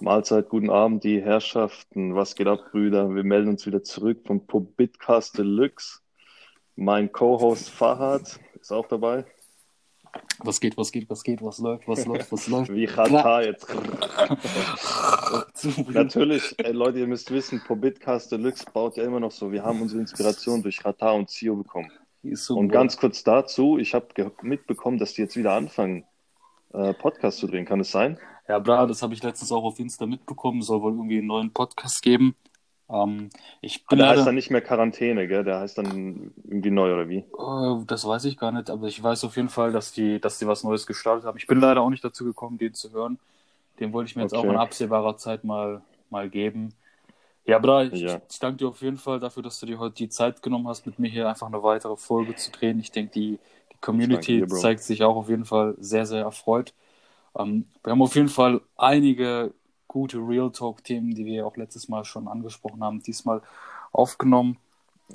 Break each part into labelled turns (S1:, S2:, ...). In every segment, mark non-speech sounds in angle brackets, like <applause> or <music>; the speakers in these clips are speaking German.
S1: Mahlzeit, guten Abend, die Herrschaften. Was geht ab, Brüder? Wir melden uns wieder zurück vom Bitcast Deluxe. Mein Co-Host Fahad ist auch dabei.
S2: Was geht, was geht, was geht, was läuft, was läuft, was läuft.
S1: Wie Katar jetzt. Natürlich, ey, Leute, ihr müsst wissen, Bitcast Deluxe baut ja immer noch so. Wir haben unsere Inspiration durch Katar und Zio bekommen. Und ganz kurz dazu, ich habe mitbekommen, dass die jetzt wieder anfangen, äh, Podcast zu drehen. Kann es sein?
S2: Ja, bra, das habe ich letztens auch auf Insta mitbekommen. Soll wohl irgendwie einen neuen Podcast geben. Ähm, ich
S1: bin der leider... heißt dann nicht mehr Quarantäne, gell? Der heißt dann irgendwie neu oder wie?
S2: Äh, das weiß ich gar nicht, aber ich weiß auf jeden Fall, dass die, dass die was Neues gestartet haben. Ich bin leider auch nicht dazu gekommen, den zu hören. Den wollte ich mir okay. jetzt auch in absehbarer Zeit mal, mal geben. Ja, Bra, ich, ja. ich danke dir auf jeden Fall dafür, dass du dir heute die Zeit genommen hast, mit mir hier einfach eine weitere Folge zu drehen. Ich denke, die, die Community dir, zeigt sich auch auf jeden Fall sehr, sehr erfreut. Ähm, wir haben auf jeden Fall einige gute Real Talk-Themen, die wir auch letztes Mal schon angesprochen haben, diesmal aufgenommen.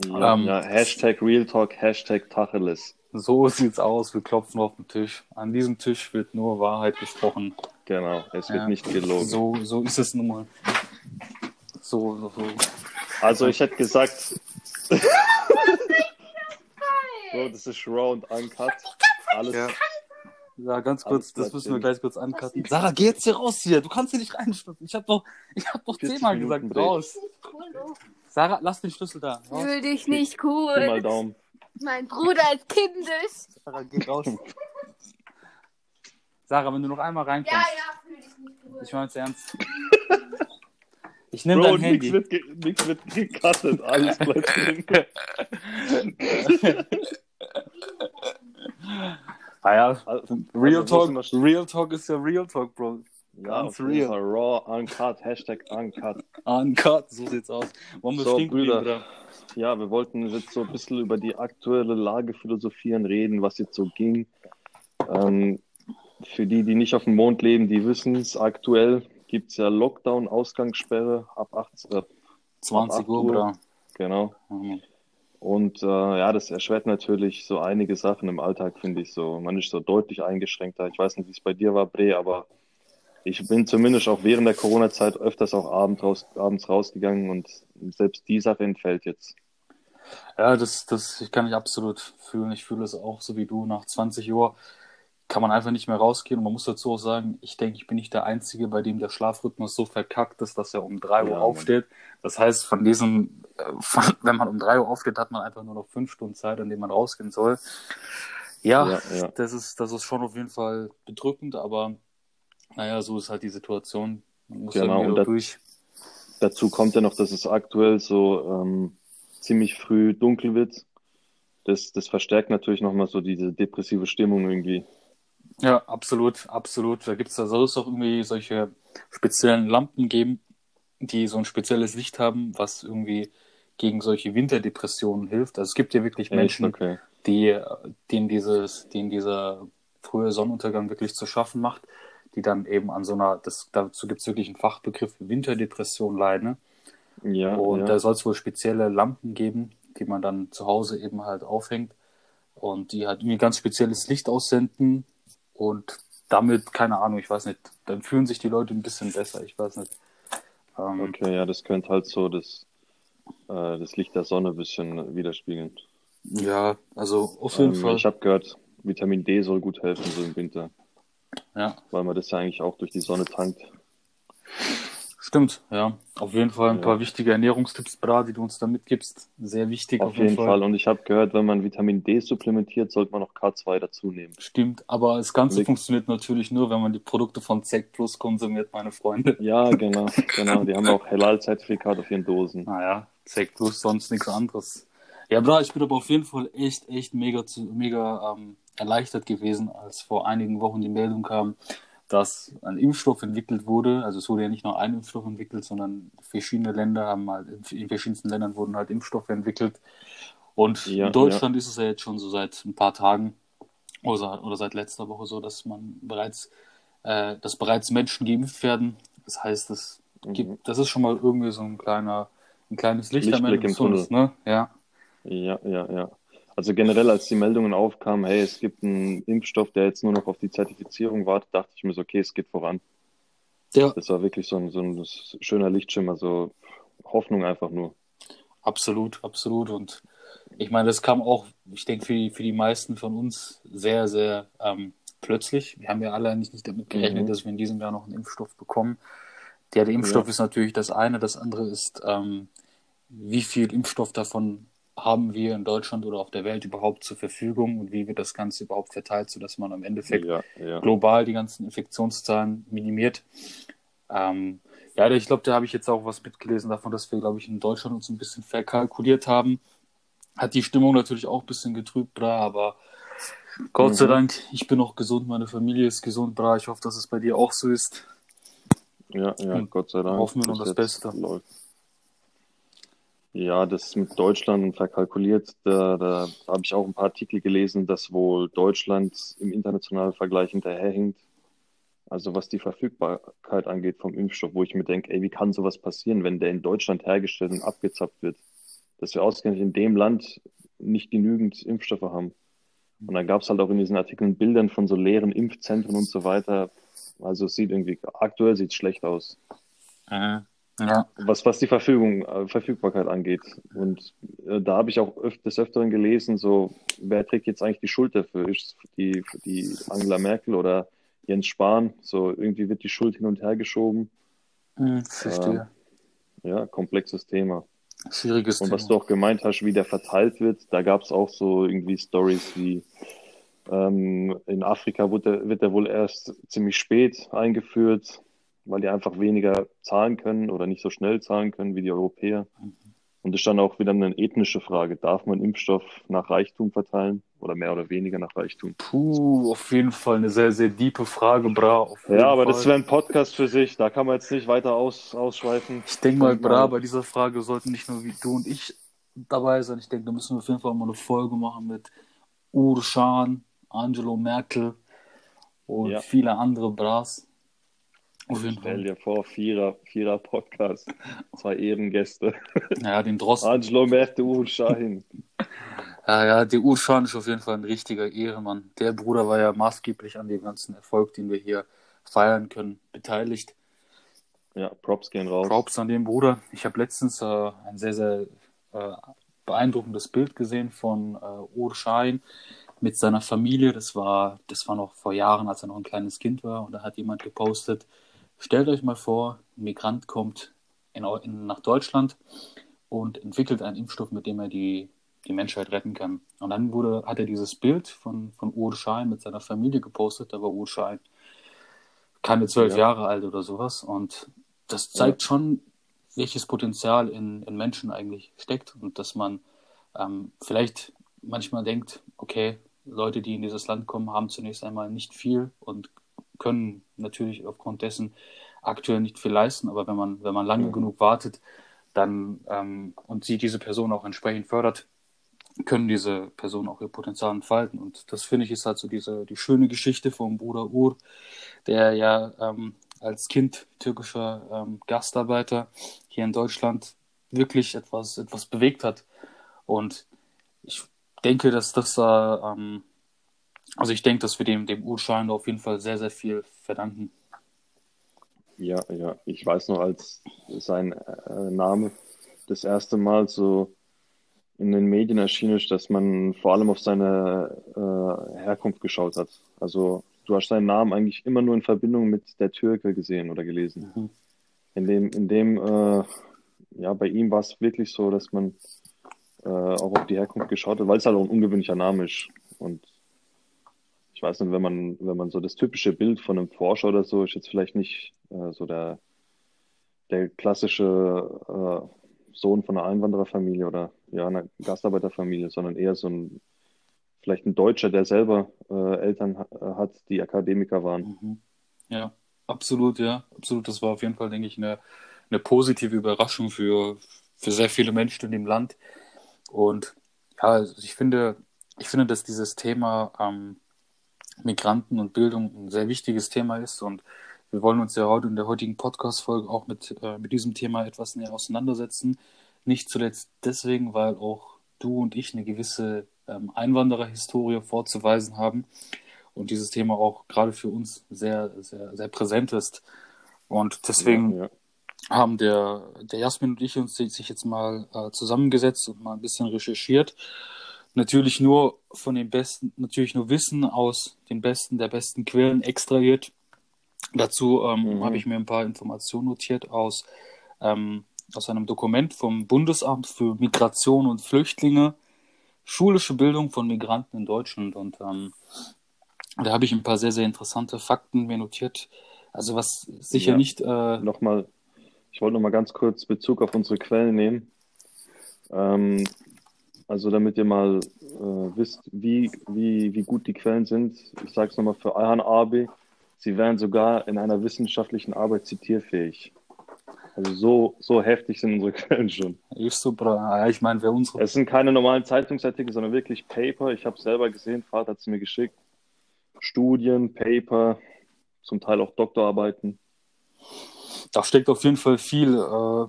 S1: Ja, ähm, ja, Hashtag Real Talk, Hashtag Tacheles.
S2: So sieht's aus, wir klopfen auf den Tisch. An diesem Tisch wird nur Wahrheit gesprochen.
S1: Genau, es wird ja, nicht gelogen.
S2: So, so ist es nun mal. So, so, so.
S1: Also ich hätte gesagt. so, <laughs> das ist Raw und Uncut. Alles,
S2: ja. Ja, ganz kurz, das müssen wir gleich kurz ancutten. Sarah, geh jetzt hier raus hier. Du kannst hier nicht reinschlüpfen. Ich hab doch, ich hab doch zehnmal gesagt, Break. raus. Sarah, lass den Schlüssel da.
S3: Raus. Fühl dich nicht cool.
S1: Gib mal Daumen.
S3: Mein Bruder ist kindisch.
S2: Sarah, geh raus. <laughs> Sarah, wenn du noch einmal reinkommst. Ja,
S3: ja, fühl dich nicht cool.
S2: Ich mein's ernst. <laughs> Ich nehme dein Handy.
S1: Nix wird, nix wird gecuttet, alles bleibt <laughs> drin.
S2: Ah ja, also, Real, Talk, Real Talk ist ja Real Talk, Bro.
S1: Ja, Ganz real. Raw, uncut, Hashtag uncut.
S2: Uncut, so sieht's aus.
S1: Wollen wir so, Brüder, Brüder, ja, wir wollten jetzt so ein bisschen über die aktuelle Lage philosophieren, reden, was jetzt so ging. Ähm, für die, die nicht auf dem Mond leben, die wissen es, aktuell gibt es ja Lockdown, Ausgangssperre ab 18, äh,
S2: 20 Uhr, Uhr.
S1: Genau. Mhm. Und äh, ja, das erschwert natürlich so einige Sachen im Alltag, finde ich so. Man ist so deutlich eingeschränkter. Ich weiß nicht, wie es bei dir war, Bre, aber ich bin zumindest auch während der Corona-Zeit öfters auch abend raus, abends rausgegangen und selbst die Sache entfällt jetzt.
S2: Ja, das, das kann ich absolut fühlen. Ich fühle es auch so wie du. Nach 20 Uhr kann man einfach nicht mehr rausgehen. Und man muss dazu auch sagen, ich denke, ich bin nicht der Einzige, bei dem der Schlafrhythmus so verkackt ist, dass er um 3 Uhr ja, aufsteht. Das heißt, von diesem, äh, von, <laughs> wenn man um 3 Uhr aufsteht, hat man einfach nur noch 5 Stunden Zeit, in denen man rausgehen soll. Ja, ja, ja, Das, ist, das ist schon auf jeden Fall bedrückend, aber naja, so ist halt die Situation.
S1: Man muss genau, und durch. Dazu kommt ja noch, dass es aktuell so ähm, ziemlich früh dunkel wird. Das, das verstärkt natürlich nochmal so diese depressive Stimmung irgendwie.
S2: Ja, absolut, absolut. Da gibt es da soll es auch irgendwie solche speziellen Lampen geben, die so ein spezielles Licht haben, was irgendwie gegen solche Winterdepressionen hilft. Also es gibt ja wirklich Menschen, okay. die, denen dieses, denen dieser frühe Sonnenuntergang wirklich zu schaffen macht, die dann eben an so einer, das, dazu gibt es wirklich einen Fachbegriff Winterdepression leiden. Ja, und ja. da soll es wohl spezielle Lampen geben, die man dann zu Hause eben halt aufhängt und die halt irgendwie ganz spezielles Licht aussenden, und damit, keine Ahnung, ich weiß nicht, dann fühlen sich die Leute ein bisschen besser, ich weiß nicht.
S1: Ähm, okay, ja, das könnte halt so das, äh, das Licht der Sonne ein bisschen widerspiegeln.
S2: Ja, also auf jeden
S1: ähm,
S2: Fall.
S1: Ich habe gehört, Vitamin D soll gut helfen, so im Winter.
S2: Ja.
S1: Weil man das ja eigentlich auch durch die Sonne tankt.
S2: Stimmt, ja. Auf jeden Fall ein ja. paar wichtige Ernährungstipps, Bra, die du uns da mitgibst. Sehr wichtig.
S1: Auf, auf jeden, Fall. Fall. Und ich habe gehört, wenn man Vitamin D supplementiert, sollte man noch K2 dazu nehmen.
S2: Stimmt, aber das Ganze Lick. funktioniert natürlich nur, wenn man die Produkte von ZEC Plus konsumiert, meine Freunde.
S1: Ja, genau, genau. Die haben auch Halal-Zertifikat auf ihren Dosen.
S2: Naja, ZEC Plus, sonst nichts anderes. Ja, Bra, ich bin aber auf jeden Fall echt, echt mega, mega ähm, erleichtert gewesen, als vor einigen Wochen die Meldung kam, dass ein Impfstoff entwickelt wurde. Also es wurde ja nicht nur ein Impfstoff entwickelt, sondern verschiedene Länder haben halt, in verschiedensten Ländern wurden halt Impfstoffe entwickelt. Und ja, in Deutschland ja. ist es ja jetzt schon so seit ein paar Tagen oder, oder seit letzter Woche so, dass man bereits, äh, dass bereits Menschen geimpft werden. Das heißt, das mhm. gibt, das ist schon mal irgendwie so ein kleiner, ein kleines Licht
S1: am Ende des Tunnels,
S2: ne? Ja.
S1: Ja, ja, ja. Also generell, als die Meldungen aufkamen, hey, es gibt einen Impfstoff, der jetzt nur noch auf die Zertifizierung wartet, dachte ich mir so, okay, es geht voran.
S2: Ja,
S1: Das war wirklich so ein, so ein schöner Lichtschimmer, so Hoffnung einfach nur.
S2: absolut, absolut. Und ich meine, das kam auch, ich denke, für die, für die meisten von uns sehr, sehr ähm, plötzlich. Wir haben ja alle nicht, nicht damit gerechnet,
S1: Mhm.
S2: dass wir in diesem Jahr noch einen Impfstoff bekommen. Ja, der Impfstoff
S1: Ja.
S2: ist natürlich das eine. Das andere ist, ähm, wie viel Impfstoff davon haben wir in Deutschland oder auf der Welt überhaupt zur Verfügung und wie wird das Ganze überhaupt verteilt, sodass man im Endeffekt
S1: Ja, ja.
S2: global die ganzen Infektionszahlen minimiert. Ähm, ja, ich glaube, da habe ich jetzt auch was mitgelesen davon, dass wir, glaube ich, in Deutschland uns ein bisschen verkalkuliert haben. Hat die Stimmung natürlich auch ein bisschen getrübt, bra, aber Gott sei
S1: Mhm.
S2: Dank, ich bin auch gesund, meine Familie ist gesund, bra. Ich hoffe, dass es bei dir auch so ist.
S1: Ja, ja,
S2: Und
S1: Gott sei Dank.
S2: hoffen wir nur das Beste.
S1: Läuft. Ja, das mit Deutschland verkalkuliert, da, da habe ich auch ein paar Artikel gelesen, dass wohl Deutschland im internationalen Vergleich hinterherhinkt. Also was die Verfügbarkeit angeht vom Impfstoff, wo ich mir denke, ey, wie kann sowas passieren, wenn der in Deutschland hergestellt und abgezapft wird? Dass wir ausgerechnet in dem Land nicht genügend Impfstoffe haben. Und dann gab es halt auch in diesen Artikeln Bildern von so leeren Impfzentren und so weiter. Also es sieht irgendwie, aktuell sieht es schlecht aus
S2: Mhm. Ja,
S1: was, was die Verfügung, äh, Verfügbarkeit angeht. Und äh, da habe ich auch öf des Öfteren gelesen, so, wer trägt jetzt eigentlich die Schuld dafür? Ist es die, die Angela Merkel oder Jens Spahn? So, irgendwie wird die Schuld hin und her geschoben.
S2: mhm, verstehe.
S1: Ja, komplexes Thema.
S2: Schwieriges
S1: Und was du
S2: Thema.
S1: auch gemeint hast, wie der verteilt wird, da gab es auch so irgendwie Stories wie ähm, in Afrika wird der, wird der wohl erst ziemlich spät eingeführt, weil die einfach weniger zahlen können oder nicht so schnell zahlen können wie die Europäer. Und es ist dann auch wieder eine ethnische Frage. Darf man Impfstoff nach Reichtum verteilen oder mehr oder weniger nach Reichtum?
S2: Puh, auf jeden Fall eine sehr, sehr diepe Frage, bra.
S1: Ja, aber
S2: Fall.
S1: das wäre ein Podcast für sich. Da kann man jetzt nicht weiter aus, ausschweifen.
S2: Ich denke mal, bra, bei dieser Frage sollten nicht nur wie du und ich dabei sein. Ich denke, da müssen wir auf jeden Fall mal eine Folge machen mit Uwe Schahn, Angelo Merkel und
S1: Ja.
S2: viele andere Bras. Auf jeden
S1: Stell dir vor, Vierer, Vierer Podcast. Zwei Ehrengäste.
S2: Ja, den Drosten.
S1: Angelo Merkel, Uwe Schein.
S2: Ja, ja, der Uwe Schahn ist auf jeden Fall ein richtiger Ehrenmann. Der Bruder war ja maßgeblich an dem ganzen Erfolg, den wir hier feiern können, beteiligt.
S1: Ja, Props gehen raus.
S2: Props an den Bruder. Ich habe letztens äh, ein sehr, sehr äh, beeindruckendes Bild gesehen von äh, Uwe Schein mit seiner Familie. Das war, das war noch vor Jahren, als er noch ein kleines Kind war. Und da hat jemand gepostet, stellt euch mal vor, ein Migrant kommt in, in, nach Deutschland und entwickelt einen Impfstoff, mit dem er die, die Menschheit retten kann. Und dann wurde, hat er dieses Bild von, von Uwe Schein mit seiner Familie gepostet. Da war Uwe Schein keine zwölf
S1: Ja.
S2: Jahre alt oder sowas. Und das zeigt schon, welches Potenzial in, in Menschen eigentlich steckt und dass man ähm, vielleicht manchmal denkt, okay, Leute, die in dieses Land kommen, haben zunächst einmal nicht viel und können natürlich aufgrund dessen aktuell nicht viel leisten, aber wenn man, wenn man lange
S1: Mhm.
S2: genug wartet, dann ähm, und sie diese Person auch entsprechend fördert, können diese Personen auch ihr Potenzial entfalten. Und das finde ich ist halt so diese die schöne Geschichte vom Bruder Ur, der ja ähm, als Kind türkischer ähm, Gastarbeiter hier in Deutschland wirklich etwas, etwas bewegt hat. Und ich denke, dass das da, ähm, also ich denke, dass wir dem, dem Urschein auf jeden Fall sehr, sehr viel verdanken.
S1: Ja, ja. Ich weiß noch, als sein äh, Name das erste Mal so in den Medien erschienen ist, dass man vor allem auf seine äh, Herkunft geschaut hat. Also du hast seinen Namen eigentlich immer nur in Verbindung mit der Türke gesehen oder gelesen.
S2: Mhm.
S1: In dem, in dem, äh, ja, bei ihm war es wirklich so, dass man äh, auch auf die Herkunft geschaut hat, weil es halt auch ein ungewöhnlicher Name ist. Und ich weiß nicht, wenn man, wenn man so das typische Bild von einem Forscher oder so ist jetzt vielleicht nicht äh, so der, der klassische äh, Sohn von einer Einwandererfamilie oder ja, einer Gastarbeiterfamilie, sondern eher so ein, vielleicht ein Deutscher, der selber äh, Eltern ha- hat, die Akademiker waren.
S2: Mhm. Ja, absolut, ja, absolut. Das war auf jeden Fall, denke ich, eine, eine positive Überraschung für, für sehr viele Menschen in dem Land. Und ja, also ich finde, ich finde, dass dieses Thema ähm, Migranten und Bildung ein sehr wichtiges Thema ist und wir wollen uns ja heute in der heutigen Podcast-Folge auch mit, äh, mit diesem Thema etwas näher auseinandersetzen. Nicht zuletzt deswegen, weil auch du und ich eine gewisse ähm, Einwandererhistorie vorzuweisen haben und dieses Thema auch gerade für uns sehr, sehr, sehr präsent ist. Und deswegen
S1: Ja, ja.
S2: haben der, der Jasmin und ich uns sich jetzt mal äh, zusammengesetzt und mal ein bisschen recherchiert. Natürlich nur von den besten, natürlich nur Wissen aus den besten, der besten Quellen extrahiert. Dazu ähm,
S1: Mhm.
S2: habe ich mir ein paar Informationen notiert aus, ähm, aus einem Dokument vom Bundesamt für Migration und Flüchtlinge, schulische Bildung von Migranten in Deutschland. Und ähm, da habe ich ein paar sehr, sehr interessante Fakten mir notiert. Also was sicher
S1: Ja.
S2: nicht äh,
S1: Nochmal, ich wollte noch mal ganz kurz Bezug auf unsere Quellen nehmen. Ähm, also damit ihr mal äh, wisst, wie, wie, wie gut die Quellen sind. Ich sage es nochmal für Ayhan Abi. Sie wären sogar in einer wissenschaftlichen Arbeit zitierfähig. Also so, so heftig sind unsere <laughs> Quellen schon.
S2: ist super. Ja, ich meine, wer unsere
S1: Es sind keine normalen Zeitungsartikel, sondern wirklich Paper. Ich habe es selber gesehen, Vater hat es mir geschickt. Studien, Paper, zum Teil auch Doktorarbeiten.
S2: da steckt auf jeden Fall viel, äh,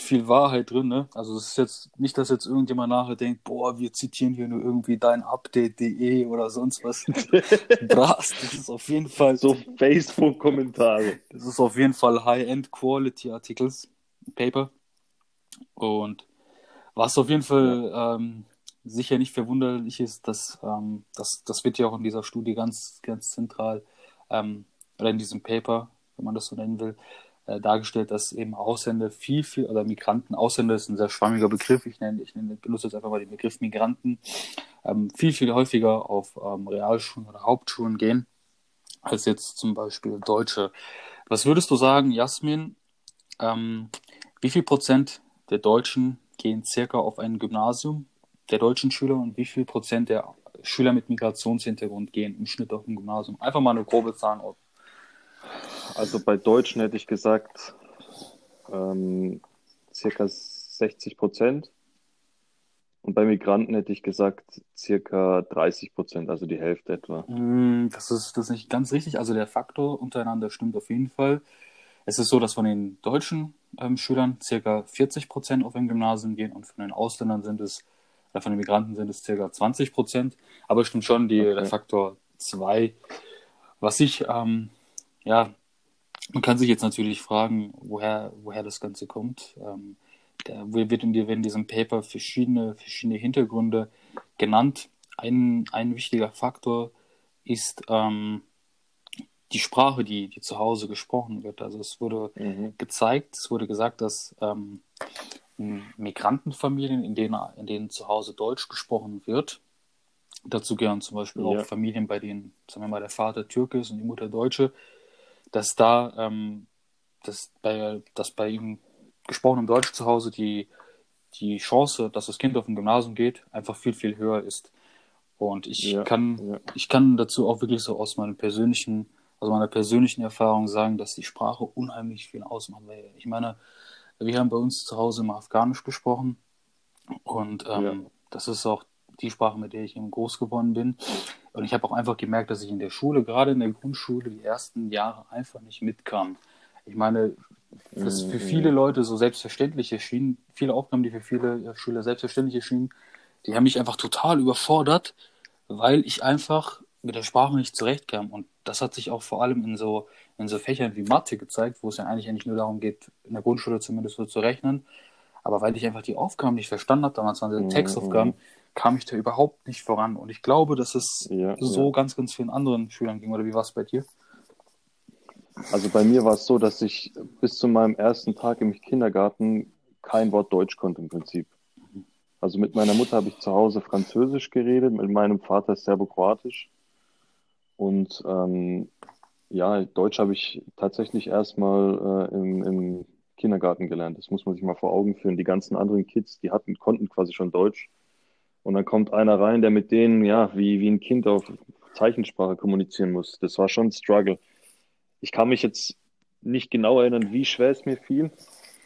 S2: viel Wahrheit drin, ne? Also es ist jetzt nicht, dass jetzt irgendjemand nachher denkt, boah, wir zitieren hier nur irgendwie dein Update.de oder sonst was. <laughs> Bras, das ist auf jeden Fall
S1: So Facebook-Kommentare.
S2: Das ist auf jeden Fall High-End Quality Articles, Paper. Und was auf jeden Fall ähm, sicher nicht verwunderlich ist, dass ähm, das, das wird ja auch in dieser Studie ganz, ganz zentral ähm, oder in diesem Paper, wenn man das so nennen will, äh, dargestellt, dass eben Ausländer viel, viel, oder Migranten, Ausländer ist ein sehr schwammiger Begriff, ich nenne, ich nenne, benutze jetzt einfach mal den Begriff Migranten, ähm, viel, viel häufiger auf ähm, Realschulen oder Hauptschulen gehen, als jetzt zum Beispiel Deutsche. Was würdest du sagen, Jasmin, ähm, wie viel Prozent der Deutschen gehen circa auf ein Gymnasium, der deutschen Schüler, und wie viel Prozent der Schüler mit Migrationshintergrund gehen im Schnitt auf ein Gymnasium? Einfach mal eine grobe Zahl.
S1: Also bei Deutschen hätte ich gesagt, ähm, circa 60 Prozent. Und bei Migranten hätte ich gesagt, circa 30 Prozent, also die Hälfte etwa.
S2: Mm, Das ist, das ist nicht ganz richtig. Also der Faktor untereinander stimmt auf jeden Fall. Es ist so, dass von den deutschen ähm, Schülern circa 40 Prozent auf ein Gymnasium gehen und von den Ausländern sind es, oder von den Migranten sind es circa 20 Prozent. Aber es stimmt schon, die,
S1: Okay.
S2: der Faktor 2. Was ich, ähm, ja, man kann sich jetzt natürlich fragen, woher, woher das Ganze kommt. Ähm, da wird in, in diesem Paper verschiedene, verschiedene Hintergründe genannt. Ein, ein wichtiger Faktor ist ähm, die Sprache, die, die zu Hause gesprochen wird. Also es wurde
S1: Mhm.
S2: gezeigt, es wurde gesagt, dass ähm, Migrantenfamilien, in denen, in denen zu Hause Deutsch gesprochen wird, dazu gehören zum Beispiel
S1: Ja.
S2: auch Familien, bei denen, sagen wir mal, der Vater Türke ist und die Mutter Deutsche, dass da ähm, dass bei, dass bei ihm gesprochenem Deutsch zu Hause die, die Chance, dass das Kind auf ein Gymnasium geht, einfach viel, viel höher ist. Und ich
S1: Ja,
S2: kann
S1: ja.
S2: ich kann dazu auch wirklich so aus meinem persönlichen, aus meiner persönlichen Erfahrung sagen, dass die Sprache unheimlich viel ausmacht. Ich meine, wir haben bei uns zu Hause immer Afghanisch gesprochen und ähm,
S1: Ja.
S2: das ist auch die Sprache, mit der ich eben groß geworden bin. Und ich habe auch einfach gemerkt, dass ich in der Schule, gerade in der Grundschule, die ersten Jahre einfach nicht mitkam. Ich meine, was für
S1: Mhm.
S2: viele Leute so selbstverständlich erschienen, viele Aufgaben, die für viele Schüler selbstverständlich erschienen, die haben mich einfach total überfordert, weil ich einfach mit der Sprache nicht zurechtkam. Und das hat sich auch vor allem in so, in so Fächern wie Mathe gezeigt, wo es ja eigentlich eigentlich nur darum geht, in der Grundschule zumindest so zu rechnen. Aber weil ich einfach die Aufgaben nicht verstanden habe, damals waren es
S1: Mhm.
S2: Textaufgaben, kam ich da überhaupt nicht voran. Und ich glaube, dass es
S1: Ja,
S2: so
S1: ja.
S2: ganz, ganz vielen anderen Schülern ging. Oder wie war es bei dir?
S1: Also bei mir war es so, dass ich bis zu meinem ersten Tag im Kindergarten kein Wort Deutsch konnte im Prinzip. Also mit meiner Mutter habe ich zu Hause Französisch geredet, mit meinem Vater Serbokroatisch. Und ähm, ja, Deutsch habe ich tatsächlich erstmal äh, im, im Kindergarten gelernt. Das muss man sich mal vor Augen führen. Die ganzen anderen Kids, die hatten, konnten quasi schon Deutsch. Und dann kommt einer rein, der mit denen, ja, wie, wie ein Kind auf Zeichensprache kommunizieren muss. Das war schon ein Struggle. Ich kann mich jetzt nicht genau erinnern, wie schwer es mir fiel,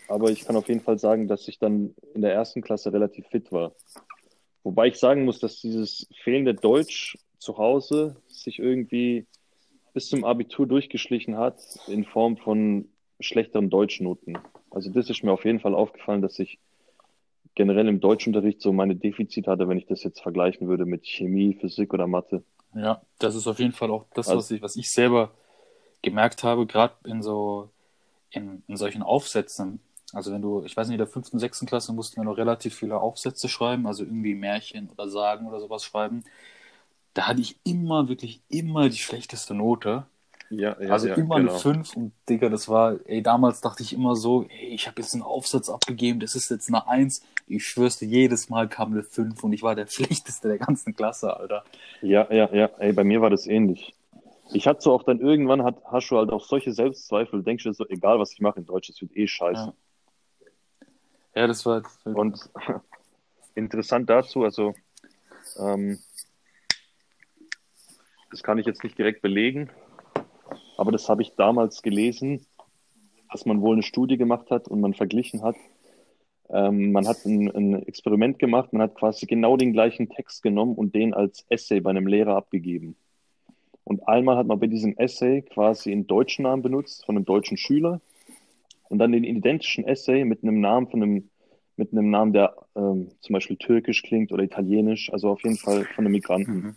S1: aber ich kann auf jeden Fall sagen, dass ich dann in der ersten Klasse relativ fit war. Wobei ich sagen muss, dass dieses fehlende Deutsch zu Hause sich irgendwie bis zum Abitur durchgeschlichen hat in Form von schlechteren Deutschnoten. Also das ist mir auf jeden Fall aufgefallen, dass ich generell im Deutschunterricht so meine Defizite hatte, wenn ich das jetzt vergleichen würde mit Chemie, Physik oder Mathe.
S2: Ja, das ist auf jeden Fall auch das,
S1: Also-
S2: was ich, was ich selber gemerkt habe, gerade in so, in, in solchen Aufsätzen. Also wenn du, ich weiß nicht, in der fünften, sechsten Klasse mussten wir noch relativ viele Aufsätze schreiben, also irgendwie Märchen oder Sagen oder sowas schreiben. Da hatte ich immer, wirklich immer die schlechteste Note.
S1: Ja, ja,
S2: Also
S1: ja,
S2: immer
S1: genau.
S2: eine 5 und Digga, das war, ey, damals dachte ich immer so, ey, ich habe jetzt einen Aufsatz abgegeben, das ist jetzt eine 1. Ich schwör's dir, jedes Mal kam eine 5 und ich war der <laughs> schlechteste der ganzen Klasse, Alter.
S1: Ja, ja, ja. Ey, bei mir war das ähnlich. Ich hatte so auch dann irgendwann, hat, hast du halt auch solche Selbstzweifel, denkst du so, egal was ich mache in Deutsch, es wird eh scheiße.
S2: Ja. Ja, das war, das war
S1: Und <laughs> interessant dazu, also ähm, das kann ich jetzt nicht direkt belegen, aber das habe ich damals gelesen, dass man wohl eine Studie gemacht hat und man verglichen hat. Ähm, man hat ein, ein Experiment gemacht, man hat quasi genau den gleichen Text genommen und den als Essay bei einem Lehrer abgegeben. Und einmal hat man bei diesem Essay quasi einen deutschen Namen benutzt von einem deutschen Schüler und dann den identischen Essay mit einem Namen von einem mit einem Namen, der ähm, zum Beispiel türkisch klingt oder italienisch, also auf jeden Fall von einem Migranten.
S2: Mhm.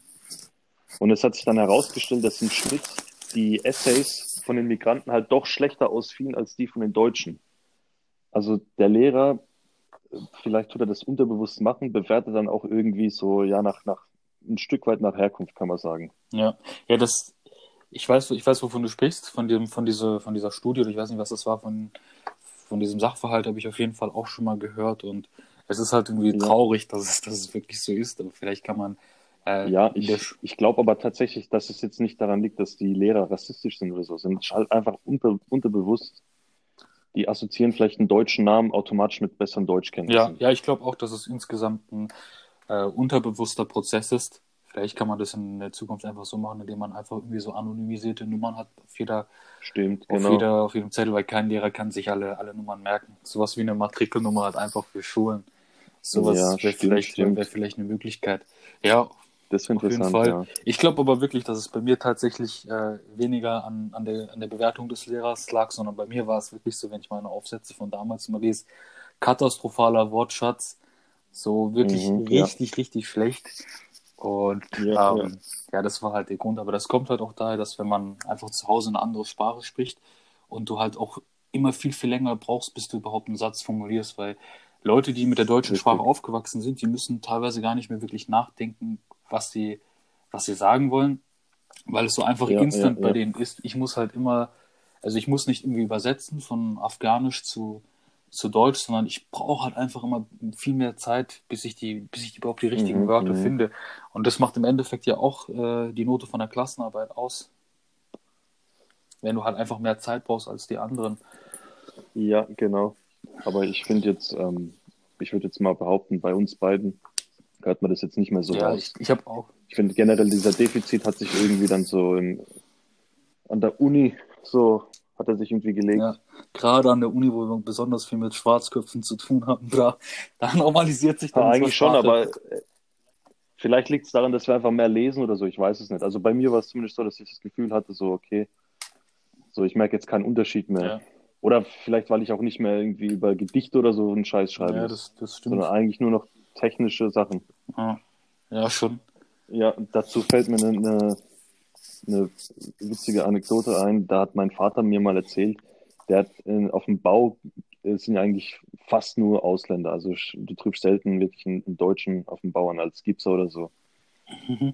S1: Und es hat sich dann herausgestellt, dass im Schnitt die Essays von den Migranten halt doch schlechter ausfielen als die von den Deutschen. Also der Lehrer, vielleicht tut er das unterbewusst machen, bewertet dann auch irgendwie so, ja, nach, nach ein Stück weit nach Herkunft, kann man sagen.
S2: Ja, ja, das, ich weiß, ich weiß, wovon du sprichst, von dem, von dieser, von dieser Studie, oder ich weiß nicht, was das war, von, von diesem Sachverhalt habe ich auf jeden Fall auch schon mal gehört und es ist halt irgendwie
S1: Ja.
S2: traurig, dass es, dass es wirklich so ist, aber vielleicht kann man, äh,
S1: Ja, ich, ich glaube aber tatsächlich, dass es jetzt nicht daran liegt, dass die Lehrer rassistisch sind oder so. Sind halt einfach unter, unterbewusst. Die assoziieren vielleicht einen deutschen Namen automatisch mit besseren
S2: ja,
S1: Deutschkenntnissen.
S2: ja, ich glaube auch, dass es insgesamt ein äh, unterbewusster Prozess ist. Vielleicht kann man das in der Zukunft einfach so machen, indem man einfach irgendwie so anonymisierte Nummern hat auf jeder,
S1: Stimmt,
S2: auf
S1: genau.
S2: jeder, auf jedem Zettel, weil kein Lehrer kann sich alle, alle Nummern merken. Sowas wie eine Matrikelnummer halt einfach für Schulen. Sowas
S1: Ja,
S2: wäre vielleicht, wäre vielleicht eine Möglichkeit. Ja,
S1: Das ist
S2: auf jeden
S1: interessant,
S2: Fall.
S1: ja.
S2: Ich glaube aber wirklich, dass es bei mir tatsächlich äh, weniger an, an, der, an der Bewertung des Lehrers lag, sondern bei mir war es wirklich so, wenn ich meine Aufsätze von damals immer lese, katastrophaler Wortschatz, so wirklich
S1: Mhm, ja.
S2: richtig, richtig schlecht. Und
S1: Ja,
S2: ähm, ja. das war halt der Grund. Aber das kommt halt auch daher, dass wenn man einfach zu Hause eine andere Sprache spricht und du halt auch immer viel, viel länger brauchst, bis du überhaupt einen Satz formulierst, weil Leute, die mit der deutschen
S1: Richtig.
S2: Sprache aufgewachsen sind, die müssen teilweise gar nicht mehr wirklich nachdenken, was sie, was sie sagen wollen, weil es so einfach
S1: Ja,
S2: instant
S1: ja,
S2: bei
S1: ja.
S2: denen ist. Ich muss halt immer, also ich muss nicht irgendwie übersetzen von Afghanisch zu, zu Deutsch, sondern ich brauche halt einfach immer viel mehr Zeit, bis ich die, bis ich überhaupt die richtigen
S1: Mhm,
S2: Wörter
S1: mhm.
S2: finde. Und das macht im Endeffekt ja auch äh, die Note von der Klassenarbeit aus. Wenn du halt einfach mehr Zeit brauchst als die anderen.
S1: Ja, genau. Aber ich finde jetzt, ähm, ich würde jetzt mal behaupten, bei uns beiden hört man das jetzt nicht mehr so
S2: ja,
S1: raus.
S2: ich, ich habe auch.
S1: Ich finde generell dieser Defizit hat sich irgendwie dann so im, an der Uni so hat er sich irgendwie gelegt.
S2: Ja, gerade an der Uni, wo wir besonders viel mit Schwarzköpfen zu tun haben, da, da normalisiert sich dann
S1: Ja, eigentlich schon, aber äh, vielleicht liegt es daran, dass wir einfach mehr lesen oder so. Ich weiß es nicht. Also bei mir war es zumindest so, dass ich das Gefühl hatte, so okay, so ich merke jetzt keinen Unterschied mehr.
S2: Ja.
S1: Oder vielleicht, weil ich auch nicht mehr irgendwie über Gedichte oder so einen Scheiß schreiben
S2: Ja, das, das stimmt.
S1: sondern eigentlich nur noch technische Sachen.
S2: Ja, ja schon.
S1: Ja, dazu fällt mir eine, eine, eine witzige Anekdote ein. Da hat mein Vater mir mal erzählt, der hat äh, auf dem Bau äh, sind ja eigentlich fast nur Ausländer. Also du triffst selten wirklich einen, einen Deutschen auf dem Bau an als Gipser oder so.
S2: Mhm.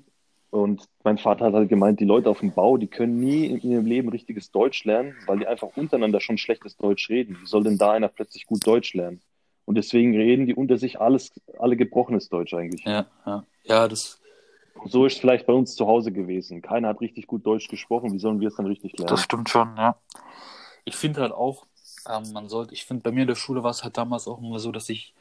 S1: Und mein Vater hat halt gemeint, die Leute auf dem Bau, die können nie in ihrem Leben richtiges Deutsch lernen, weil die einfach untereinander schon schlechtes Deutsch reden. Wie soll denn da einer plötzlich gut Deutsch lernen? Und deswegen reden die unter sich alles, alle gebrochenes Deutsch eigentlich.
S2: Ja, ja. Ja, das,
S1: So ist es vielleicht bei uns zu Hause gewesen. Keiner hat richtig gut Deutsch gesprochen. Wie sollen wir es dann richtig lernen?
S2: Das stimmt schon, ja. Ich finde halt auch, ähm, man sollte, ich finde, bei mir in der Schule war es halt damals auch immer so, dass ich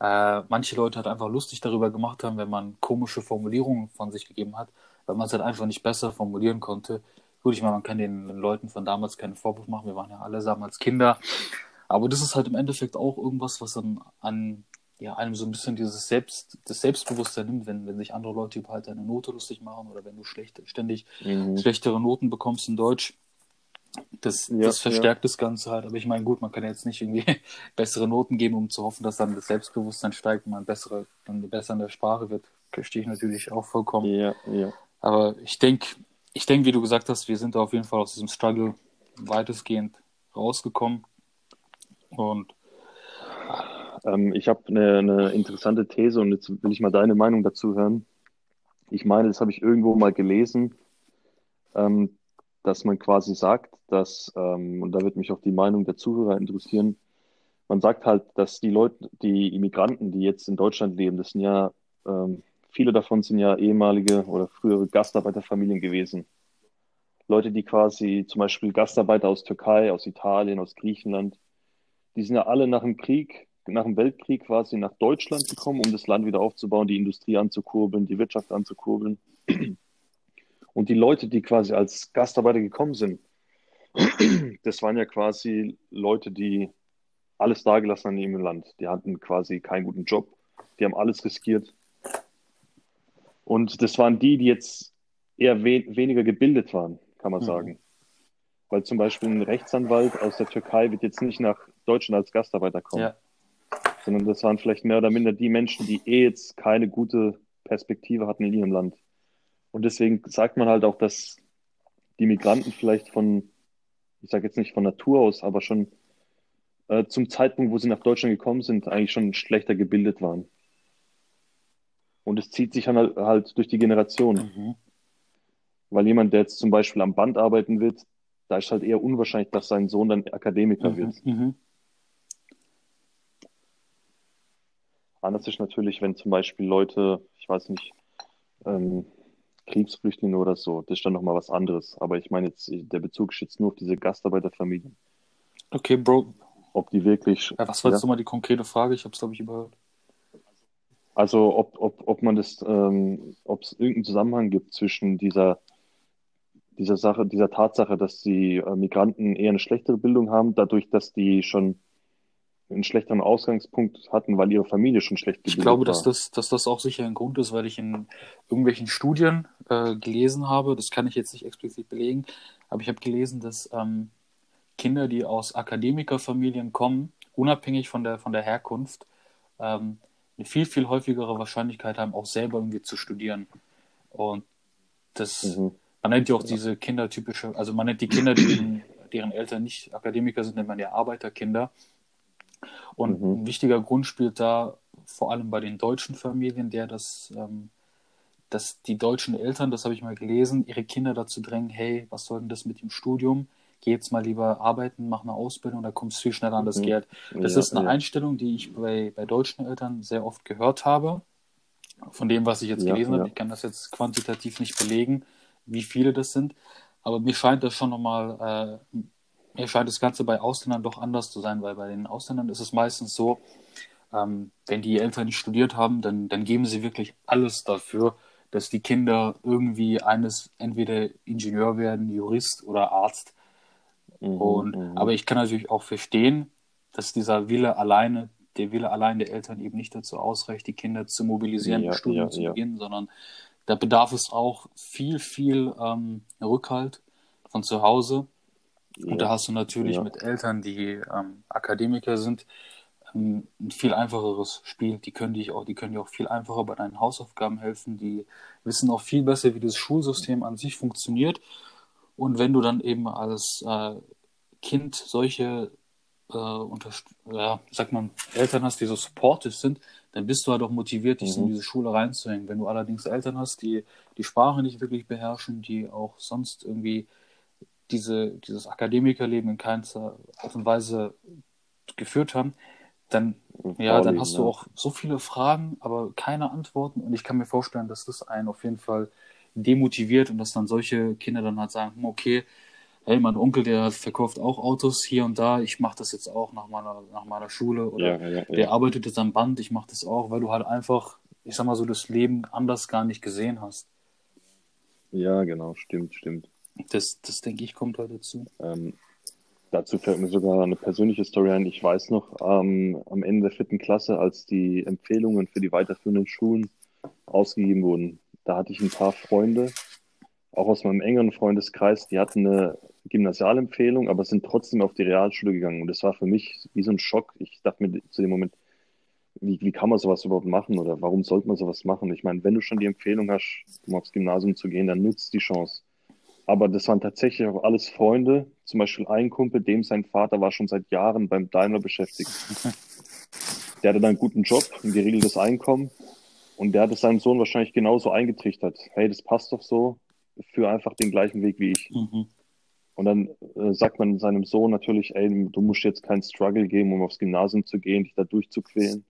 S2: äh, manche Leute halt einfach lustig darüber gemacht haben, wenn man komische Formulierungen von sich gegeben hat, weil man es halt einfach nicht besser formulieren konnte. Gut, ich meine, man kann den Leuten von damals keinen Vorwurf machen, wir waren ja alle damals Kinder. Aber das ist halt im Endeffekt auch irgendwas, was dann an ja, einem so ein bisschen dieses Selbst, das Selbstbewusstsein nimmt, wenn, wenn sich andere Leute über halt deine Note lustig machen oder wenn du schlecht, ständig
S1: Mhm.
S2: schlechtere Noten bekommst in Deutsch. Das,
S1: Ja,
S2: das verstärkt das Ganze halt. Aber ich meine, gut, man kann jetzt nicht irgendwie <laughs> bessere Noten geben, um zu hoffen, dass dann das Selbstbewusstsein steigt und man bessere, dann besser in der Sprache wird. Verstehe ich natürlich auch vollkommen.
S1: Ja, ja.
S2: Aber ich denke, ich denke, wie du gesagt hast, wir sind da auf jeden Fall aus diesem Struggle weitestgehend rausgekommen. Und
S1: Ähm, ich habe eine, eine interessante These und jetzt will ich mal deine Meinung dazu hören. Ich meine, das habe ich irgendwo mal gelesen, ähm, dass man quasi sagt, dass, ähm, und da wird mich auch die Meinung der Zuhörer interessieren, man sagt halt, dass die Leute, die Immigranten, die jetzt in Deutschland leben, das sind ja, ähm, viele davon sind ja ehemalige oder frühere Gastarbeiterfamilien gewesen. Leute, die quasi zum Beispiel Gastarbeiter aus Türkei, aus Italien, aus Griechenland, die sind ja alle nach dem Krieg, nach dem Weltkrieg quasi nach Deutschland gekommen, um das Land wieder aufzubauen, die Industrie anzukurbeln, die Wirtschaft anzukurbeln. Und die Leute, die quasi als Gastarbeiter gekommen sind, <clears throat> das waren ja quasi Leute, die alles dagelassen haben im Land. Die hatten quasi keinen guten Job, die haben alles riskiert. Und das waren die, die jetzt eher we weniger gebildet waren, kann man
S2: Mhm.
S1: sagen. Weil zum Beispiel ein Rechtsanwalt aus der Türkei wird jetzt nicht nach Deutschland als Gastarbeiter kommen,
S2: ja,
S1: sondern das waren vielleicht mehr oder minder die Menschen, die eh jetzt keine gute Perspektive hatten in ihrem Land. Und deswegen sagt man halt auch, dass die Migranten vielleicht von, ich sage jetzt nicht von Natur aus, aber schon äh, zum Zeitpunkt, wo sie nach Deutschland gekommen sind, eigentlich schon schlechter gebildet waren. Und es zieht sich halt, halt durch die Generation.
S2: mhm.
S1: Weil jemand, der jetzt zum Beispiel am Band arbeiten wird, da ist halt eher unwahrscheinlich, dass sein Sohn dann Akademiker wird.
S2: Mhm. Mhm.
S1: Anders ist natürlich, wenn zum Beispiel Leute, ich weiß nicht, ähm, Kriegsflüchtlinge oder so, das ist dann nochmal was anderes. Aber ich meine jetzt, der Bezug ist jetzt nur auf diese Gastarbeiterfamilien.
S2: Okay, Bro.
S1: Ob die wirklich,
S2: Ja, was war jetzt
S1: Ja.
S2: nochmal die konkrete Frage? Ich habe es, glaube ich, überhört.
S1: also ob, ob, ob man das, ähm, ob es irgendeinen Zusammenhang gibt zwischen dieser, dieser Sache, dieser Tatsache, dass die äh, Migranten eher eine schlechtere Bildung haben, dadurch, dass die schon einen schlechteren Ausgangspunkt hatten, weil ihre Familie schon schlecht
S2: Ich
S1: gebildet
S2: glaube,
S1: war.
S2: dass das, dass das auch sicher ein Grund ist, weil ich in irgendwelchen Studien äh, gelesen habe, das kann ich jetzt nicht explizit belegen, aber ich habe gelesen, dass ähm, Kinder, die aus Akademikerfamilien kommen, unabhängig von der, von der Herkunft, ähm, eine viel, viel häufigere Wahrscheinlichkeit haben, auch selber irgendwie zu studieren. Und das,
S1: Mhm.
S2: man nennt ja auch diese Kinder typische, also man nennt die Kinder, deren, deren Eltern nicht Akademiker sind, nennt man ja Arbeiterkinder. Und
S1: Mhm.
S2: ein wichtiger Grund spielt da vor allem bei den deutschen Familien, der das, ähm, dass die deutschen Eltern, das habe ich mal gelesen, ihre Kinder dazu drängen, hey, was soll denn das mit dem Studium? Geh jetzt mal lieber arbeiten, mach eine Ausbildung, da kommst du viel schneller an das
S1: Mhm.
S2: Geld. Das
S1: Ja,
S2: ist eine
S1: ja.
S2: Einstellung, die ich bei, bei deutschen Eltern sehr oft gehört habe. Von dem, was ich jetzt
S1: Ja,
S2: gelesen habe. Ich kann das jetzt quantitativ nicht belegen, wie viele das sind. Aber mir scheint das schon nochmal, äh, mir scheint das Ganze bei Ausländern doch anders zu sein, weil bei den Ausländern ist es meistens so, ähm, wenn die Eltern nicht studiert haben, dann, dann geben sie wirklich alles dafür, dass die Kinder irgendwie eines entweder Ingenieur werden, Jurist oder Arzt.
S1: Mhm,
S2: Und,
S1: mhm.
S2: aber ich kann natürlich auch verstehen, dass dieser Wille alleine, der Wille allein der Eltern eben nicht dazu ausreicht, die Kinder zu mobilisieren,
S1: Ja,
S2: ein Studium
S1: ja,
S2: zu
S1: ja.
S2: beginnen, sondern da bedarf es auch viel, viel ähm, Rückhalt von zu Hause. Und da hast du natürlich
S1: Ja.
S2: mit Eltern, die ähm, Akademiker sind, ähm, ein viel einfacheres Spiel. Die können dich auch, die können dir auch viel einfacher bei deinen Hausaufgaben helfen. Die wissen auch viel besser, wie das Schulsystem an sich funktioniert. Und wenn du dann eben als äh, Kind solche äh, unterst- ja, sagt man, Eltern hast, die so supportive sind, dann bist du halt auch motiviert, dich in
S1: Mhm.
S2: diese Schule reinzuhängen. Wenn du allerdings Eltern hast, die die Sprache nicht wirklich beherrschen, die auch sonst irgendwie diese, dieses Akademikerleben in keinster Art und Weise geführt haben, dann, ja, dann hast du
S1: ja.
S2: auch so viele Fragen, aber keine Antworten. Und ich kann mir vorstellen, dass das einen auf jeden Fall demotiviert und dass dann solche Kinder dann halt sagen, hm, okay, hey, mein Onkel, der verkauft auch Autos hier und da, ich mache das jetzt auch nach meiner, nach meiner Schule oder
S1: Ja, ja,
S2: der
S1: ja.
S2: arbeitet jetzt am Band, ich mache das auch, weil du halt einfach, ich sag mal so, das Leben anders gar nicht gesehen hast.
S1: Ja, genau, stimmt, stimmt.
S2: Das, das denke ich, kommt halt dazu.
S1: Ähm, dazu fällt mir sogar eine persönliche Story ein. Ich weiß noch, ähm, am Ende der vierten Klasse, als die Empfehlungen für die weiterführenden Schulen ausgegeben wurden, da hatte ich ein paar Freunde, auch aus meinem engeren Freundeskreis, die hatten eine Gymnasialempfehlung, aber sind trotzdem auf die Realschule gegangen. Und das war für mich wie so ein Schock. Ich dachte mir zu dem Moment, wie, wie kann man sowas überhaupt machen oder warum sollte man sowas machen? Ich meine, wenn du schon die Empfehlung hast, um aufs Gymnasium zu gehen, dann nutzt die Chance. Aber das waren tatsächlich auch alles Freunde. Zum Beispiel ein Kumpel, dem sein Vater war schon seit Jahren beim Daimler beschäftigt. <laughs> Der hatte dann einen guten Job, ein geregeltes Einkommen. Und der hat es seinem Sohn wahrscheinlich genauso eingetrichtert. Hey, das passt doch so, für einfach den gleichen Weg wie ich.
S2: Mhm.
S1: Und dann äh, sagt man seinem Sohn natürlich, ey, du musst jetzt keinen Struggle geben, um aufs Gymnasium zu gehen, dich da durchzuquälen,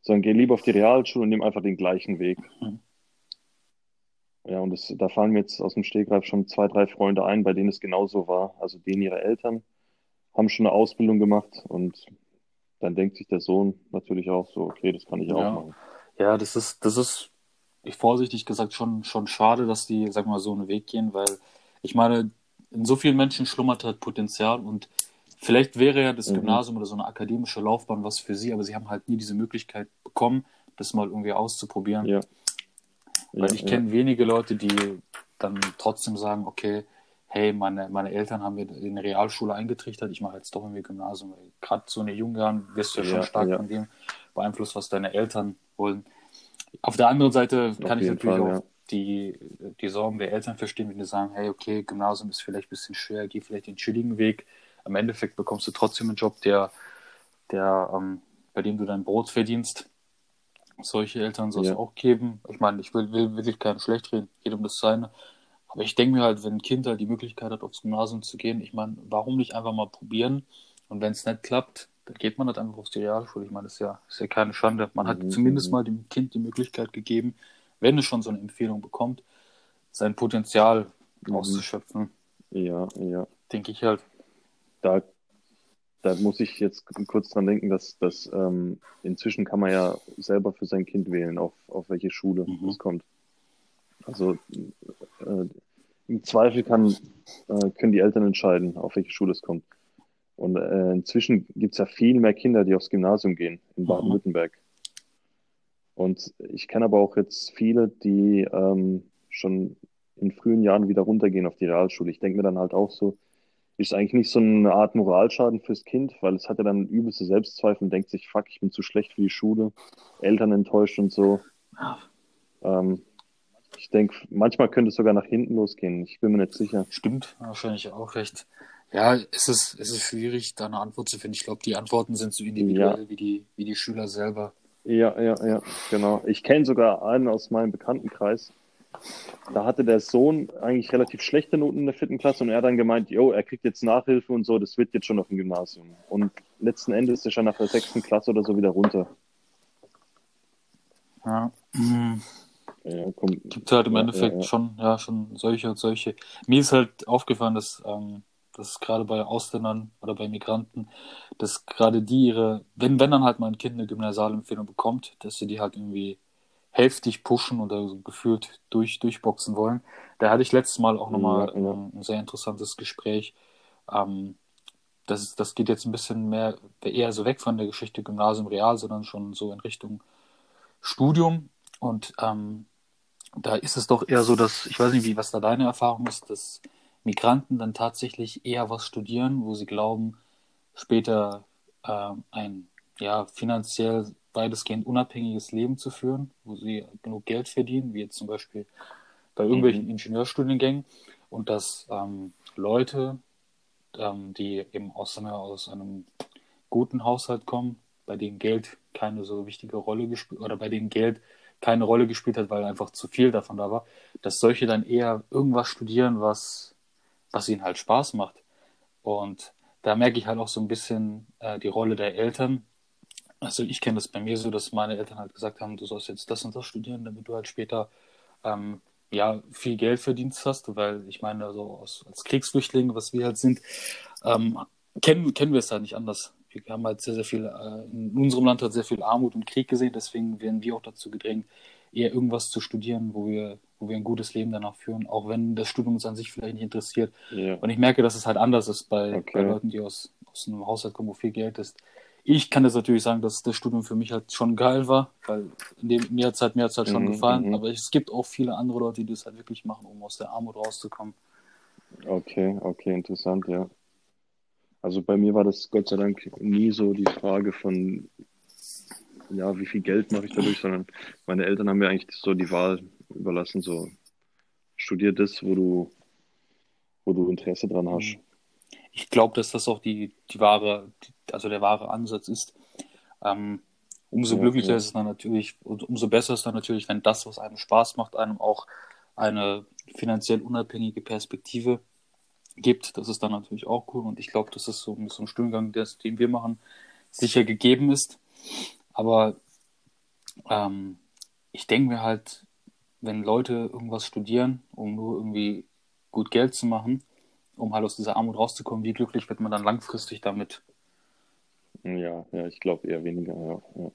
S1: sondern geh lieber auf die Realschule und nimm einfach den gleichen Weg.
S2: Mhm.
S1: Ja, und das, da fallen mir jetzt aus dem Stegreif schon zwei, drei Freunde ein, bei denen es genauso war. Also denen ihre Eltern haben schon eine Ausbildung gemacht und dann denkt sich der Sohn natürlich auch so, okay, das kann ich auch
S2: Ja.
S1: machen.
S2: Ja, das ist, das ist, ich vorsichtig gesagt, schon, schon schade, dass die, sag mal, so einen Weg gehen, weil ich meine, in so vielen Menschen schlummert halt Potenzial und vielleicht wäre ja das
S1: Mhm.
S2: Gymnasium oder so eine akademische Laufbahn was für sie, aber sie haben halt nie diese Möglichkeit bekommen, das mal irgendwie auszuprobieren.
S1: Ja.
S2: Weil
S1: Ja,
S2: ich
S1: ja.
S2: kenne wenige Leute, die dann trotzdem sagen, okay, hey, meine, meine Eltern haben mir in Realschule eingetrichtert, ich mache jetzt doch irgendwie Gymnasium. Gerade so in den jungen Jahren wirst du ja schon
S1: Ja,
S2: stark
S1: ja.
S2: von dem beeinflusst, was deine Eltern wollen. Auf der anderen Seite kann ich natürlich
S1: Fall,
S2: auch
S1: ja.
S2: die, die Sorgen der Eltern verstehen, wenn die sagen, hey, okay, Gymnasium ist vielleicht ein bisschen schwer, geh vielleicht den chilligen Weg. Am Endeffekt bekommst du trotzdem einen Job, der, der, ähm, bei dem du dein Brot verdienst. Solche Eltern soll es
S1: Ja.
S2: auch geben. Ich meine, ich will, will wirklich keinen schlecht reden, jedem das seine. Aber ich denke mir halt, wenn ein Kind halt die Möglichkeit hat, aufs Gymnasium zu gehen, ich meine, warum nicht einfach mal probieren? Und wenn es nicht klappt, dann geht man halt einfach aufs die Realschule. Ich meine, das ist ja, ist ja keine Schande. Man hat
S1: Mhm,
S2: zumindest
S1: mhm.
S2: mal dem Kind die Möglichkeit gegeben, wenn es schon so eine Empfehlung bekommt, sein Potenzial
S1: Mhm.
S2: auszuschöpfen.
S1: Ja, ja.
S2: Denke ich halt.
S1: Da, da muss ich jetzt kurz dran denken, dass, dass ähm, inzwischen kann man ja selber für sein Kind wählen, auf, auf welche Schule
S2: Mhm.
S1: es kommt. Also äh, im Zweifel kann, äh, können die Eltern entscheiden, auf welche Schule es kommt. Und äh, inzwischen gibt es ja viel mehr Kinder, die aufs Gymnasium gehen in
S2: Mhm.
S1: Baden-Württemberg. Und ich kenne aber auch jetzt viele, die ähm, schon in frühen Jahren wieder runtergehen auf die Realschule. Ich denke mir dann halt auch so, ist eigentlich nicht so eine Art Moralschaden fürs Kind, weil es hat ja dann übelste Selbstzweifel und denkt sich, fuck, ich bin zu schlecht für die Schule, Eltern enttäuscht und so.
S2: Ja,
S1: Ähm, ich denke, manchmal könnte es sogar nach hinten losgehen. Ich bin mir nicht sicher.
S2: stimmt, wahrscheinlich auch recht. Ja, es ist, es ist schwierig, da eine Antwort zu finden. Ich glaube, die Antworten sind so individuell wie die, wie die Schüler selber.
S1: Ja, ja, ja, genau. Ich kenne sogar einen aus meinem Bekanntenkreis. Da hatte der Sohn eigentlich relativ schlechte Noten in der vierten Klasse und er hat dann gemeint, jo, er kriegt jetzt Nachhilfe und so, das wird jetzt schon auf dem Gymnasium. Und letzten Endes ist er nach der sechsten Klasse oder so wieder runter.
S2: Ja. Mhm.
S1: Ja, komm,
S2: gibt halt im
S1: Ja,
S2: Endeffekt
S1: ja, ja.
S2: schon, ja, schon solche und solche. Mir ist halt aufgefallen, dass, ähm, dass gerade bei Ausländern oder bei Migranten, dass gerade die ihre, wenn, wenn dann halt mal ein Kind eine Gymnasialempfehlung bekommt, dass sie die halt irgendwie heftig pushen oder so gefühlt durch, durchboxen wollen. Da hatte ich letztes Mal auch nochmal
S1: Ja, ja.
S2: ein sehr interessantes Gespräch. Ähm, das, das geht jetzt ein bisschen mehr, eher so weg von der Geschichte Gymnasium Real, sondern schon so in Richtung Studium. Und ähm, da ist es doch eher so, dass, ich weiß nicht, wie, was da deine Erfahrung ist, dass Migranten dann tatsächlich eher was studieren, wo sie glauben, später ähm, ein ja, finanziell weitestgehend unabhängiges Leben zu führen, wo sie genug Geld verdienen, wie jetzt zum Beispiel bei irgendwelchen Ingenieurstudiengängen, und dass ähm, Leute, ähm, die eben aus, wir, aus einem guten Haushalt kommen, bei denen Geld keine so wichtige Rolle gespielt oder bei denen Geld keine Rolle gespielt hat, weil einfach zu viel davon da war, dass solche dann eher irgendwas studieren, was, was ihnen halt Spaß macht. Und da merke ich halt auch so ein bisschen äh, die Rolle der Eltern. Also ich kenne das bei mir so, dass meine Eltern halt gesagt haben, du sollst jetzt das und das studieren, damit du halt später ähm, ja viel Geld verdienst hast, weil ich meine, also aus, als Kriegsflüchtlinge, was wir halt sind, ähm, kennen, kennen wir es halt nicht anders. Wir haben halt sehr, sehr viel, äh, in unserem Land hat sehr viel Armut und Krieg gesehen, deswegen werden wir auch dazu gedrängt, eher irgendwas zu studieren, wo wir, wo wir ein gutes Leben danach führen, auch wenn das Studium uns an sich vielleicht nicht interessiert.
S1: Ja.
S2: Und ich merke, dass es halt anders ist bei,
S1: Okay.
S2: bei Leuten, die aus, aus einem Haushalt kommen, wo viel Geld ist. Ich kann das natürlich sagen, dass das Studium für mich halt schon geil war, weil in dem, mir hat es halt, mir hat's halt schon
S1: Mhm,
S2: gefallen.
S1: mhm.
S2: Aber es gibt auch viele andere Leute, die das halt wirklich machen, um aus der Armut rauszukommen.
S1: Okay, okay, interessant, ja. Also bei mir war das Gott sei Dank nie so die Frage von, ja, wie viel Geld mache ich dadurch, sondern meine Eltern haben mir eigentlich so die Wahl überlassen, so studier das, wo du, wo du Interesse dran hast.
S2: Ich glaube, dass das auch die, die wahre, die, also der wahre Ansatz ist. Ähm, umso
S1: Ja,
S2: glücklicher
S1: ja.
S2: ist es dann natürlich und umso besser ist dann natürlich, wenn das, was einem Spaß macht, einem auch eine finanziell unabhängige Perspektive gibt. Das ist dann natürlich auch cool und ich glaube, dass es so so einem Studiengang, den wir machen, sicher gegeben ist. Aber ähm, ich denke mir halt, wenn Leute irgendwas studieren, um nur irgendwie gut Geld zu machen, um halt aus dieser Armut rauszukommen, wie glücklich wird man dann langfristig damit?
S1: Ja, ja, ich glaube eher weniger, ja, ja.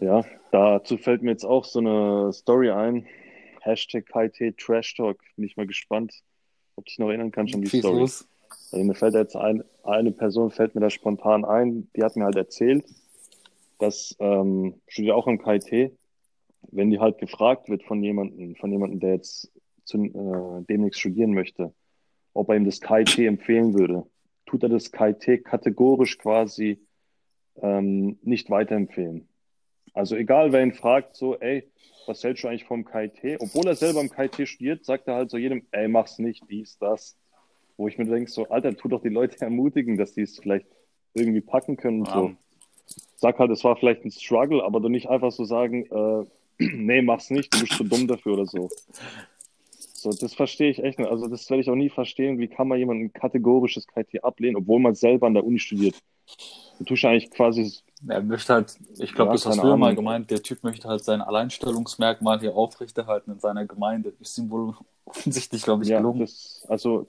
S1: Ja, dazu fällt mir jetzt auch so eine Story ein. Hashtag KIT Trash Talk. Bin ich mal gespannt, ob du dich noch erinnern kannst an die Story.
S2: los.
S1: Also mir fällt jetzt ein, eine Person fällt mir da spontan ein, die hat mir halt erzählt, dass ähm, studiert auch am KIT, wenn die halt gefragt wird von jemandem, von jemandem, der jetzt zu, äh, demnächst studieren möchte, ob er ihm das KIT empfehlen würde, tut er das KIT kategorisch quasi ähm, nicht weiterempfehlen. Also egal, wer ihn fragt, so, ey, was hältst du eigentlich vom KIT? Obwohl er selber am KIT studiert, sagt er halt so jedem, ey, mach's nicht, dies, das. Wo ich mir denke, so, Alter, tu doch die Leute <laughs> ermutigen, dass die es vielleicht irgendwie packen können und so.
S2: Ja.
S1: Sag halt, es war vielleicht ein Struggle, aber du nicht einfach so sagen, äh, <clears throat> nee, mach's nicht, du bist zu dumm dafür oder so. So, das verstehe ich echt nicht. Also, das werde ich auch nie verstehen. Wie kann man jemanden kategorisches KIT ablehnen, obwohl man selber an der Uni studiert? Du tust ja eigentlich quasi,
S2: Er möchte halt, ich glaube,
S1: Ja,
S2: das hast du ja mal gemeint, der Typ möchte halt sein Alleinstellungsmerkmal hier aufrechterhalten in seiner Gemeinde. Ist ihm wohl <laughs> offensichtlich, glaube ich,
S1: ja,
S2: gelungen.
S1: das, also,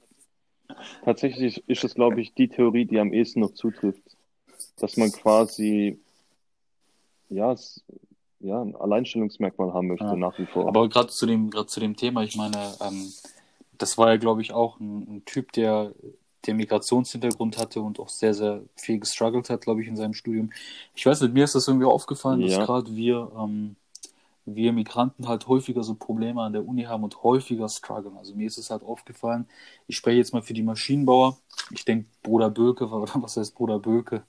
S1: tatsächlich ist es, glaube ich, die Theorie, die am ehesten noch zutrifft. Dass man quasi, ja, ja, ein Alleinstellungsmerkmal haben möchte,
S2: Ja.
S1: nach wie vor.
S2: Aber gerade zu dem, gerade zu dem Thema, ich meine, ähm, das war ja, glaube ich, auch ein, ein Typ, der, der Migrationshintergrund hatte und auch sehr, sehr viel gestruggelt hat, glaube ich, in seinem Studium. Ich weiß nicht, mir ist das irgendwie aufgefallen,
S1: Ja.
S2: dass gerade wir, ähm, wir Migranten halt häufiger so Probleme an der Uni haben und häufiger strugglen. Also mir ist es halt aufgefallen, ich spreche jetzt mal für die Maschinenbauer. Ich denke, Bruder Böke, <laughs> oder was heißt Bruder Böke?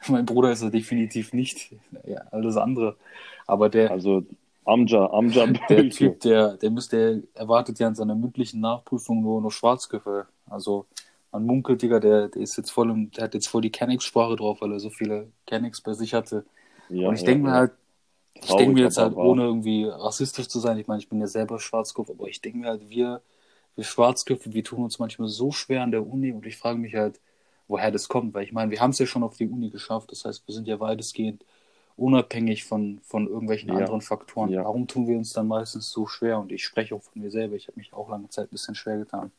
S2: <laughs> Mein Bruder ist er definitiv nicht. Ja, alles andere. Aber der,
S1: Also Amja, Amja <laughs>
S2: der. Typ, der, der müsste, der erwartet ja an seiner mündlichen Nachprüfung nur noch Schwarzköpfe. Also man munkelt, Digga, der, der ist jetzt voll im, der hat jetzt voll die Kennex-Sprache drauf, weil er so viele Kennex bei sich hatte.
S1: Ja,
S2: Und ich
S1: ja,
S2: denke mir halt, ich denke mir jetzt halt,
S1: wahr.
S2: ohne irgendwie rassistisch zu sein, ich meine, ich bin ja selber Schwarzkopf, aber ich denke mir halt, wir, wir Schwarzköpfe, wir tun uns manchmal so schwer an der Uni und ich frage mich halt, woher das kommt, weil ich meine, wir haben es ja schon auf die Uni geschafft, das heißt, wir sind ja weitestgehend unabhängig von, von irgendwelchen
S1: Ja.
S2: anderen Faktoren.
S1: Ja.
S2: Warum tun wir uns dann meistens so schwer? Und ich spreche auch von mir selber, ich habe mich auch lange Zeit ein bisschen schwer getan.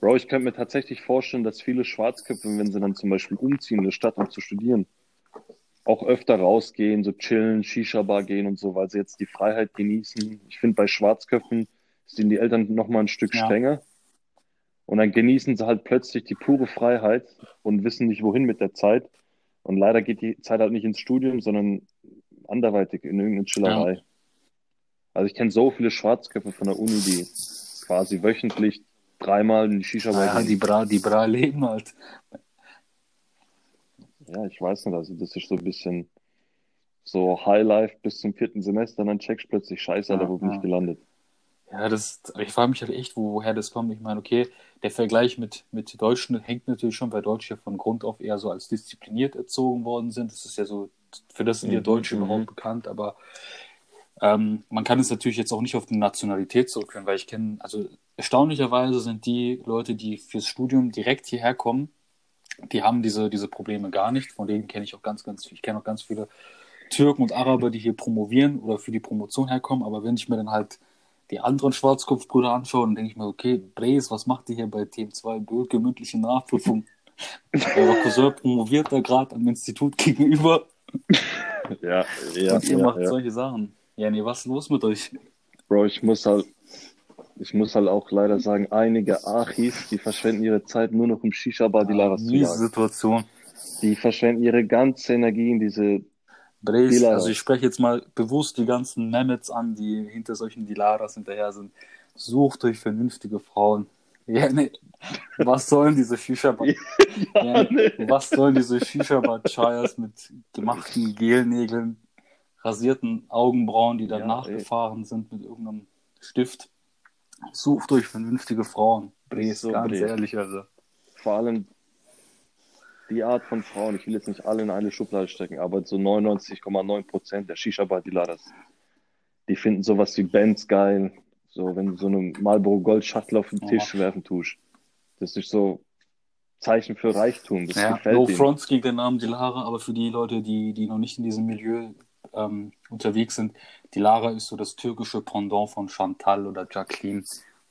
S1: Bro, ich könnte mir tatsächlich vorstellen, dass viele Schwarzköpfe, wenn sie dann zum Beispiel umziehen in eine Stadt, um zu studieren, auch öfter rausgehen, so chillen, Shisha-Bar gehen und so, weil sie jetzt die Freiheit genießen. Ich finde, bei Schwarzköpfen sind die Eltern noch mal ein Stück
S2: Ja.
S1: strenger. Und dann genießen sie halt plötzlich die pure Freiheit und wissen nicht, wohin mit der Zeit. Und leider geht die Zeit halt nicht ins Studium, sondern anderweitig in irgendeine Chillerei. Also ich kenne so viele Schwarzköpfe von der Uni, die quasi wöchentlich dreimal in die Shisha-Bar
S2: Ja,
S1: gehen.
S2: die Bra, die Bra leben halt.
S1: Ja, ich weiß nicht, also das ist so ein bisschen so Highlife bis zum vierten Semester, und dann checkst du plötzlich, scheiße,
S2: Ja,
S1: wo bin
S2: ja.
S1: ich gelandet?
S2: Ja, das, ich frage mich halt echt, wo, woher das kommt. Ich meine, okay, der Vergleich mit, mit Deutschen hängt natürlich schon, weil Deutsche ja von Grund auf eher so als diszipliniert erzogen worden sind. Das ist ja so, für das sind ja
S1: Mhm,
S2: Deutsche
S1: mhm.
S2: überhaupt bekannt, aber ähm, man kann es natürlich jetzt auch nicht auf die Nationalität zurückführen, weil ich kenne, also erstaunlicherweise sind die Leute, die fürs Studium direkt hierher kommen, die haben diese, diese Probleme gar nicht. Von denen kenne ich auch ganz, ganz, ich kenne auch ganz viele Türken und Araber, die hier promovieren oder für die Promotion herkommen. Aber wenn ich mir dann halt die anderen Schwarzkopfbrüder anschaue, dann denke ich mir, okay, Brees, was macht ihr hier bei Team 2 Böke mündliche Nachprüfung? <laughs> Euer Cousin promoviert da gerade am Institut gegenüber
S1: Ja, ja,
S2: und ihr
S1: ja,
S2: macht
S1: ja.
S2: solche Sachen. Ja, nee, was ist los mit euch?
S1: Bro, ich muss halt, ich muss halt auch leider sagen, einige Achis, die verschwenden ihre Zeit nur noch im Shisha-Bar die Laras zu
S2: Miese
S1: jagen.
S2: Situation.
S1: Die verschwenden ihre ganze Energie in diese, Dilaras.
S2: also ich spreche jetzt mal bewusst die ganzen Mehmets an, die hinter solchen Dilaras hinterher sind. Sucht euch vernünftige Frauen. <laughs> Ja, nee. Was sollen diese Shisha-Bar? <laughs> ja, nee. Was sollen diese Shisha-Bar-Chayas mit gemachten Gelnägeln, rasierten Augenbrauen, die dann
S1: Ja,
S2: nachgefahren sind mit irgendeinem Stift? Sucht euch vernünftige Frauen. Bres,
S1: So,
S2: ganz ehrlich, also.
S1: Vor allem die Art von Frauen, ich will jetzt nicht alle in eine Schublade stecken, aber so 99,9 Prozent der Shisha-Bar-Dealers, die finden sowas wie Bands geil. So, wenn du so eine Marlboro Gold-Schachtel auf den Tisch werfen tust. Das ist so Zeichen für Reichtum. Das
S2: Ja,
S1: gefällt
S2: no
S1: denen.
S2: fronts gegen den Namen Dilara, aber für die Leute, die, die noch nicht in diesem Milieu ähm, unterwegs sind, Dilara ist so das türkische Pendant von Chantal oder Jacqueline.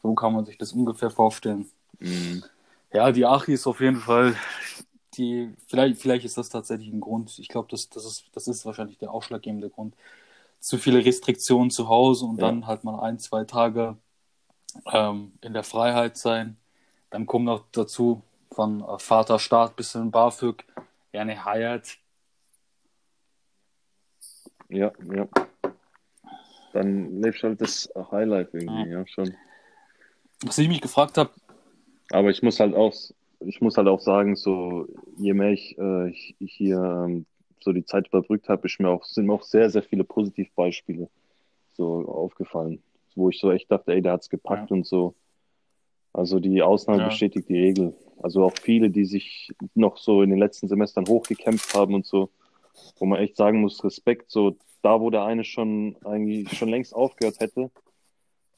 S2: So kann man sich das ungefähr vorstellen.
S1: Mhm.
S2: Ja, die Achi ist auf jeden Fall die, vielleicht, vielleicht ist das tatsächlich ein Grund. Ich glaube, das, das, ist, das ist wahrscheinlich der ausschlaggebende Grund. Zu viele Restriktionen zu Hause und
S1: Ja.
S2: dann halt mal ein, zwei Tage ähm, in der Freiheit sein. Dann kommt noch dazu von Vater Staat bis hin BAföG, ja, eine Hayat.
S1: Ja, ja. Dann lebst du halt das Highlife irgendwie, ja, schon.
S2: Was ich mich gefragt habe,
S1: Aber ich muss halt auch, ich muss halt auch sagen, so je mehr ich, äh, ich, ich hier ähm, so die Zeit überbrückt habe, ist mir auch, sind mir auch sehr, sehr viele Positivbeispiele so aufgefallen, wo ich so echt dachte, ey, der hat's gepackt und so. Also die Ausnahme
S2: Ja.
S1: bestätigt die Regel. Also auch viele, die sich noch so in den letzten Semestern hochgekämpft haben und so, wo man echt sagen muss, Respekt, so da, wo der eine schon eigentlich schon längst aufgehört hätte,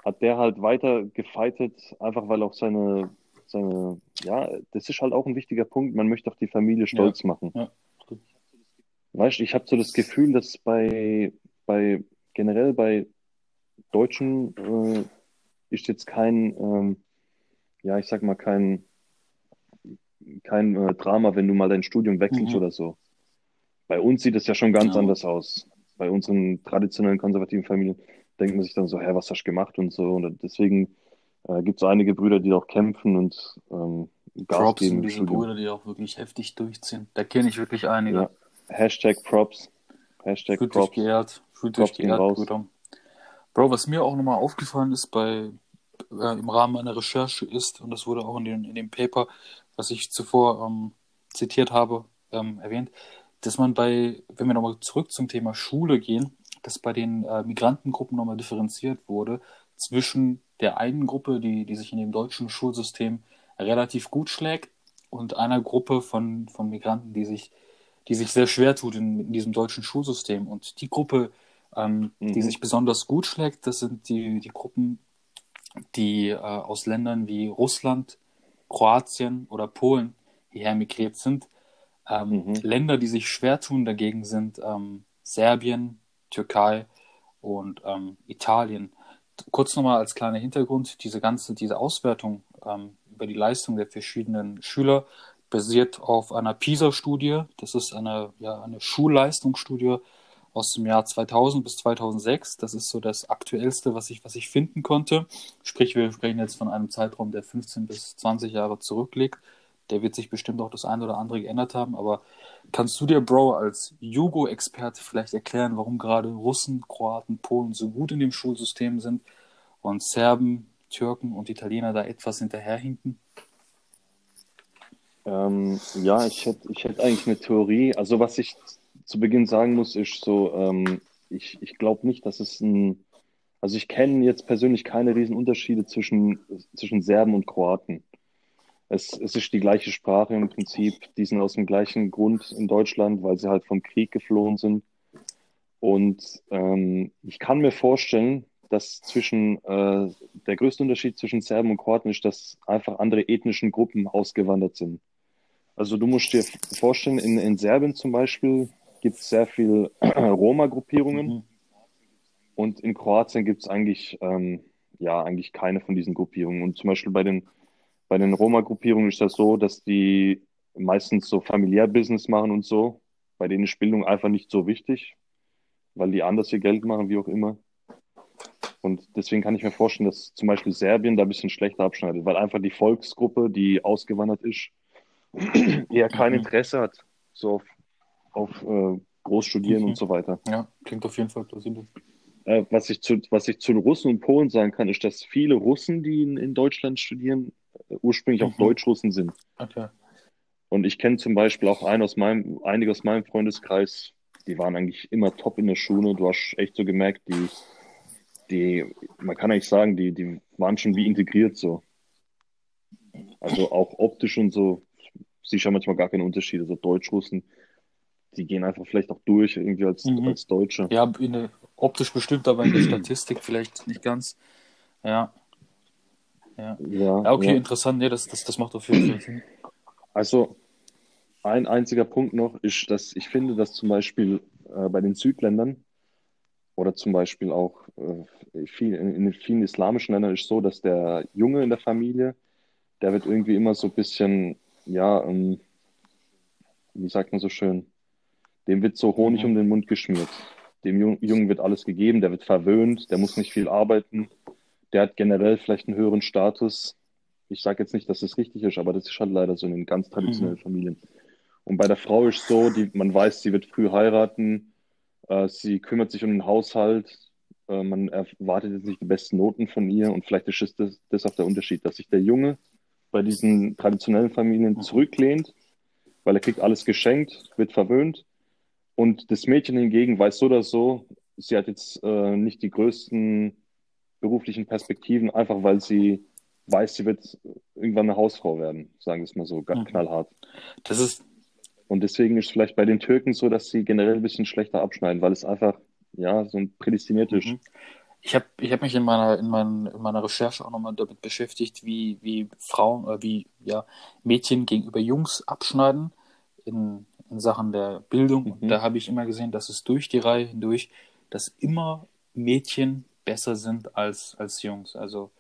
S1: hat der halt weiter gefightet, einfach weil auch seine, seine, ja, das ist halt auch ein wichtiger Punkt. Man möchte auch die Familie stolz machen.
S2: ja.
S1: Weißt du, ich habe so das Gefühl, dass bei, bei generell bei Deutschen äh, ist jetzt kein, ähm, ja, ich sag mal, kein, kein äh, Drama, wenn du mal dein Studium wechselst
S2: Mhm.
S1: oder so. Bei uns sieht es ja schon ganz
S2: Ja.
S1: anders aus. Bei unseren traditionellen konservativen Familien denkt man sich dann so, hä, was hast du gemacht und so. Und deswegen äh, gibt es einige Brüder, die auch kämpfen und ähm, Gas
S2: Props
S1: geben
S2: sind
S1: im
S2: diese. Brüder, die auch wirklich heftig durchziehen. Da kenne ich wirklich einige.
S1: Ja. Hashtag Props. Hashtag
S2: Fühlt dich
S1: Props.
S2: geehrt, fühlt
S1: Props
S2: dich
S1: gehen
S2: geehrt. Brüder. Bro, was mir auch nochmal aufgefallen ist bei äh, im Rahmen meiner Recherche ist, und das wurde auch in, den, in dem Paper, was ich zuvor ähm, zitiert habe, ähm, erwähnt, dass man bei, wenn wir nochmal zurück zum Thema Schule gehen, dass bei den äh, Migrantengruppen nochmal differenziert wurde zwischen der einen Gruppe, die, die sich in dem deutschen Schulsystem relativ gut schlägt, und einer Gruppe von, von Migranten, die sich die sich sehr schwer tut in, in diesem deutschen Schulsystem. Und die Gruppe, ähm, die
S1: Mhm.
S2: sich besonders gut schlägt, das sind die, die Gruppen, die äh, aus Ländern wie Russland, Kroatien oder Polen hierher migriert sind. Ähm,
S1: Mhm.
S2: Länder, die sich schwer tun dagegen sind ähm, Serbien, Türkei und ähm, Italien. Kurz nochmal als kleiner Hintergrund, diese ganze, diese Auswertung ähm, über die Leistung der verschiedenen Schüler basiert auf einer PISA-Studie. Das ist eine, ja, eine Schulleistungsstudie aus dem Jahr 2000 bis 2006. Das ist so das aktuellste, was ich, was ich finden konnte. Sprich, wir sprechen jetzt von einem Zeitraum, der 15 bis 20 Jahre zurückliegt. Der wird sich bestimmt auch das eine oder andere geändert haben. Aber kannst du dir, Bro, als Jugo-Experte vielleicht erklären, warum gerade Russen, Kroaten, Polen so gut in dem Schulsystem sind und Serben, Türken und Italiener da etwas hinterherhinken?
S1: Ähm, ja, ich hätte ich hätte eigentlich eine Theorie. Also was ich zu Beginn sagen muss, ist so, ähm, ich, ich glaube nicht, dass es ein, also ich kenne jetzt persönlich keine riesen Unterschiede zwischen, zwischen Serben und Kroaten. Es, es ist die gleiche Sprache im Prinzip. Die sind aus dem gleichen Grund in Deutschland, weil sie halt vom Krieg geflohen sind. Und ähm, ich kann mir vorstellen, dass zwischen äh, der größte Unterschied zwischen Serben und Kroaten ist, dass einfach andere ethnischen Gruppen ausgewandert sind. Also du musst dir vorstellen, in, in Serbien zum Beispiel gibt es sehr viel Roma-Gruppierungen
S2: Mhm.
S1: und in Kroatien gibt es eigentlich, ähm, ja, eigentlich keine von diesen Gruppierungen. Und zum Beispiel bei den, bei den Roma-Gruppierungen ist das so, dass die meistens so familiär Business machen und so. Bei denen ist Bildung einfach nicht so wichtig, weil die anders ihr Geld machen, wie auch immer. Und deswegen kann ich mir vorstellen, dass zum Beispiel Serbien da ein bisschen schlechter abschneidet, weil einfach die Volksgruppe, die ausgewandert ist, <clears throat> eher kein
S2: Mhm.
S1: Interesse hat, so auf, auf äh, Großstudieren
S2: Mhm.
S1: und so weiter.
S2: Ja, klingt auf jeden Fall plausibel.
S1: Äh, was, ich zu, was ich zu den Russen und Polen sagen kann, ist, dass viele Russen, die in, in Deutschland studieren, ursprünglich auch
S2: Mhm.
S1: Deutschrussen sind.
S2: Okay.
S1: Und ich kenne zum Beispiel auch einen aus meinem, einige aus meinem Freundeskreis, die waren eigentlich immer top in der Schule. Du hast echt so gemerkt, die, die, man kann eigentlich sagen, die, die waren schon wie integriert so. Also auch optisch und so, siehst ja manchmal gar keine Unterschiede. So Deutschrussen, die gehen einfach vielleicht auch durch, irgendwie als,
S2: Mhm.
S1: als Deutsche.
S2: Ja, optisch bestimmt, aber in der <clears throat> Statistik vielleicht nicht ganz. Ja. Ja.
S1: Ja,
S2: okay,
S1: ja.
S2: interessant. Nee, das, das, das macht auf jeden Fall Sinn.
S1: Also ein einziger Punkt noch ist, dass ich finde, dass zum Beispiel äh, bei den Südländern oder zum Beispiel auch äh, viel, in, in vielen islamischen Ländern ist so, dass der Junge in der Familie, der wird irgendwie immer so ein bisschen, ja, ähm, wie sagt man so schön, dem wird so Honig
S2: Mhm.
S1: um den Mund geschmiert. Dem Jung- Jungen wird alles gegeben, der wird verwöhnt, der muss nicht viel arbeiten, der hat generell vielleicht einen höheren Status. Ich sage jetzt nicht, dass das richtig ist, aber das ist halt leider so in den ganz traditionellen Familien. Und bei der Frau ist so, die, man weiß, sie wird früh heiraten, äh, sie kümmert sich um den Haushalt, äh, man erwartet jetzt nicht die besten Noten von ihr und vielleicht ist es das, das auch der Unterschied, dass sich der Junge bei diesen traditionellen Familien zurücklehnt, weil er kriegt alles geschenkt, wird verwöhnt und das Mädchen hingegen weiß so oder so, sie hat jetzt äh, nicht die größten beruflichen Perspektiven, einfach weil sie weiß, sie wird irgendwann eine Hausfrau werden, sagen wir es mal so, ganz knallhart.
S2: Das ist,
S1: Und deswegen ist es vielleicht bei den Türken so, dass sie generell ein bisschen schlechter abschneiden, weil es einfach, ja, so ein prädestiniert ist.
S2: Mhm. Ich habe ich hab mich in meiner, in, mein, in meiner Recherche auch nochmal damit beschäftigt, wie, wie Frauen, äh, wie ja, Mädchen gegenüber Jungs abschneiden in, in Sachen der Bildung. Und
S1: Mhm.
S2: da habe ich immer gesehen, dass es durch die Reihe hindurch, dass immer Mädchen besser sind als, als Jungs. Also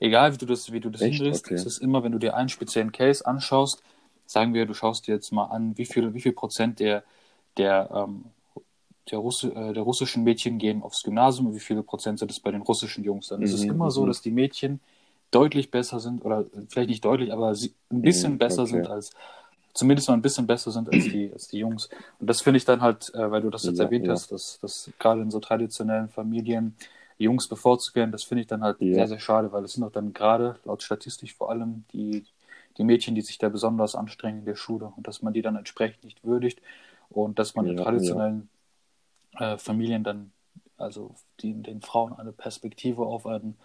S2: egal wie du das, wie du das
S1: Echt?
S2: hindrehst,
S1: Okay.
S2: es ist immer, wenn du dir einen speziellen Case anschaust, sagen wir, du schaust dir jetzt mal an, wie viel, wie viel Prozent der, der ähm, der, Russi äh, der russischen Mädchen gehen aufs Gymnasium und wie viele Prozent sind es bei den russischen Jungs. Dann ist es
S1: Mhm,
S2: immer so,
S1: mhm.
S2: dass die Mädchen deutlich besser sind oder vielleicht nicht deutlich, aber sie ein bisschen
S1: Mhm,
S2: besser
S1: okay.
S2: sind als zumindest mal ein bisschen besser sind als die, als die Jungs. Und das finde ich dann halt, äh, weil du das jetzt
S1: Ja,
S2: erwähnt
S1: ja.
S2: hast, dass, dass gerade in so traditionellen Familien Jungs bevorzugt werden, das finde ich dann halt
S1: Ja.
S2: sehr, sehr schade, weil es sind auch dann gerade laut Statistik vor allem die, die Mädchen, die sich da besonders anstrengen in der Schule und dass man die dann entsprechend nicht würdigt und dass man in
S1: Ja,
S2: traditionellen äh, Familien dann, also die, den Frauen eine Perspektive auf ein,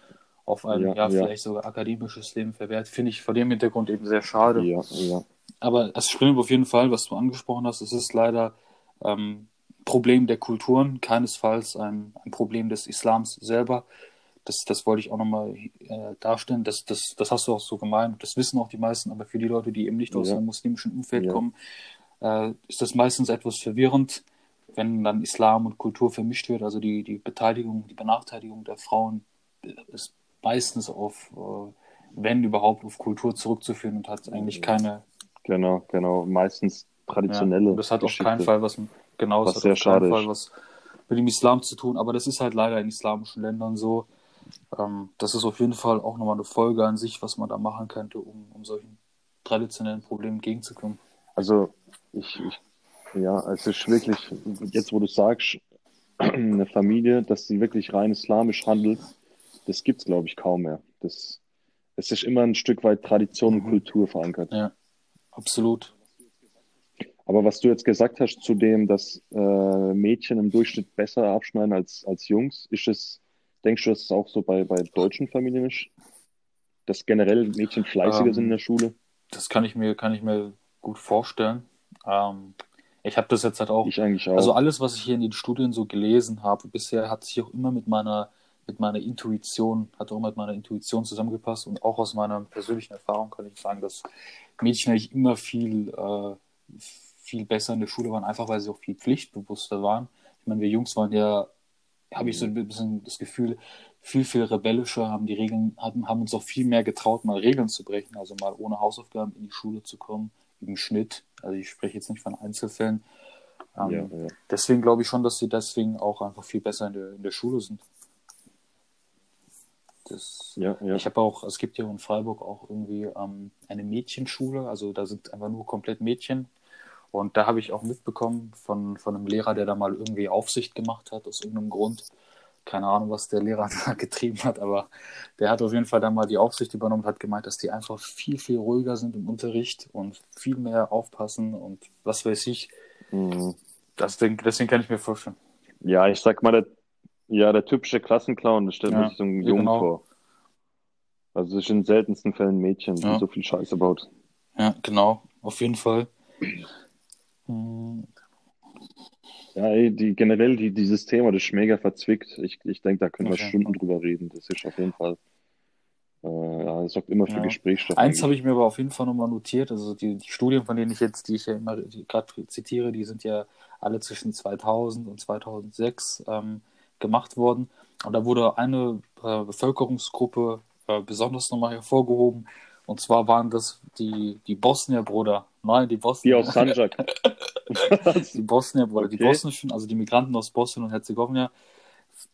S2: auf ein, ja,
S1: Ja, ja.
S2: vielleicht sogar akademisches Leben verwehrt, finde ich vor dem Hintergrund eben sehr schade.
S1: Ja, ja.
S2: Aber es stimmt auf jeden Fall, was du angesprochen hast. Es ist leider ähm, Problem der Kulturen, keinesfalls ein, ein Problem des Islams selber. Das, das wollte ich auch nochmal äh, darstellen. Das, das, das hast du auch so gemeint. Das wissen auch die meisten. Aber für die Leute, die eben nicht aus
S1: Ja.
S2: einem muslimischen Umfeld
S1: Ja.
S2: kommen, äh, ist das meistens etwas verwirrend, wenn dann Islam und Kultur vermischt wird. Also die, die Beteiligung, die Benachteiligung der Frauen ist meistens auf, äh, wenn überhaupt, auf Kultur zurückzuführen und hat eigentlich keine
S1: Genau, genau. Meistens traditionelle.
S2: ja, das hat auf
S1: Geschichte.
S2: keinen Fall was, genau,
S1: Was
S2: das hat
S1: sehr
S2: auf keinen
S1: schade
S2: Fall was mit dem Islam zu tun, aber das ist halt leider in islamischen Ländern so. Ähm, das ist auf jeden Fall auch nochmal eine Folge an sich, was man da machen könnte, um, um solchen traditionellen Problemen entgegenzukommen.
S1: Also, ich, ich, ja, es ist wirklich, jetzt wo du sagst, <clears throat> eine Familie, dass sie wirklich rein islamisch handelt, das gibt's, glaube ich, kaum mehr. Das, es ist immer ein Stück weit Tradition und
S2: Mhm.
S1: Kultur verankert.
S2: Ja, absolut.
S1: Aber was du jetzt gesagt hast zu dem, dass äh, Mädchen im Durchschnitt besser abschneiden als, als Jungs, ist es, denkst du, dass es auch so bei, bei deutschen Familien ist? Dass generell Mädchen fleißiger
S2: Ähm,
S1: sind in der Schule?
S2: Das kann ich mir, kann ich mir gut vorstellen. Ähm, ich habe das jetzt halt auch
S1: Ich eigentlich auch.
S2: Also alles, was ich hier in den Studien so gelesen habe, bisher hat sich auch immer mit meiner, mit meiner Intuition, hat auch immer mit meiner Intuition zusammengepasst und auch aus meiner persönlichen Erfahrung kann ich sagen, dass Mädchen eigentlich immer viel, äh, viel besser in der Schule waren, einfach weil sie auch viel pflichtbewusster waren. Ich meine, wir Jungs waren ja, habe ich so ein bisschen das Gefühl, viel, viel rebellischer, haben die Regeln, haben, haben uns auch viel mehr getraut, mal Regeln zu brechen, also mal ohne Hausaufgaben in die Schule zu kommen, im Schnitt. Also ich spreche jetzt nicht von Einzelfällen. Ähm,
S1: ja, ja.
S2: Deswegen glaube ich schon, dass sie deswegen auch einfach viel besser in der, in der Schule sind. Das,
S1: Ja, ja.
S2: Ich habe auch, es gibt hier in Freiburg auch irgendwie ähm, eine Mädchenschule, also da sind einfach nur komplett Mädchen. Und da habe ich auch mitbekommen von, von einem Lehrer, der da mal irgendwie Aufsicht gemacht hat, aus irgendeinem Grund, keine Ahnung, was der Lehrer <laughs> da getrieben hat, aber der hat auf jeden Fall dann mal die Aufsicht übernommen und hat gemeint, dass die einfach viel, viel ruhiger sind im Unterricht und viel mehr aufpassen und was weiß ich.
S1: Mhm.
S2: Das, deswegen kann ich mir vorstellen.
S1: Ja, ich sag mal, der, ja, der typische Klassenclown, das stellt
S2: Ja,
S1: sich so einen Jungen
S2: genau.
S1: vor. Also es ist in den seltensten Fällen ein Mädchen, die
S2: Ja.
S1: so viel Scheiße baut.
S2: Ja, genau, auf jeden Fall. Hm,
S1: Ja, die, generell die, dieses Thema, das ist mega verzwickt. Ich, ich denke, da können wir
S2: Okay.
S1: Stunden drüber reden. Das ist auf jeden Fall, äh, ja, das sorgt immer für
S2: Ja.
S1: Gesprächsstoff.
S2: Eins habe ich mir aber auf jeden Fall nochmal notiert. Also die, die Studien, von denen ich jetzt, die ich ja immer gerade zitiere, die sind ja alle zwischen 2000 und 2006 ähm, gemacht worden. Und da wurde eine äh, Bevölkerungsgruppe äh, besonders nochmal hervorgehoben. Und zwar waren das die, die Bosnier, Bruder. Nein, die <laughs>
S1: Die
S2: Bosnier.
S1: aus Sanjak.
S2: Die Bosnier, Bruder, die
S1: Okay.
S2: bosnischen, also die Migranten aus Bosnien und Herzegowina.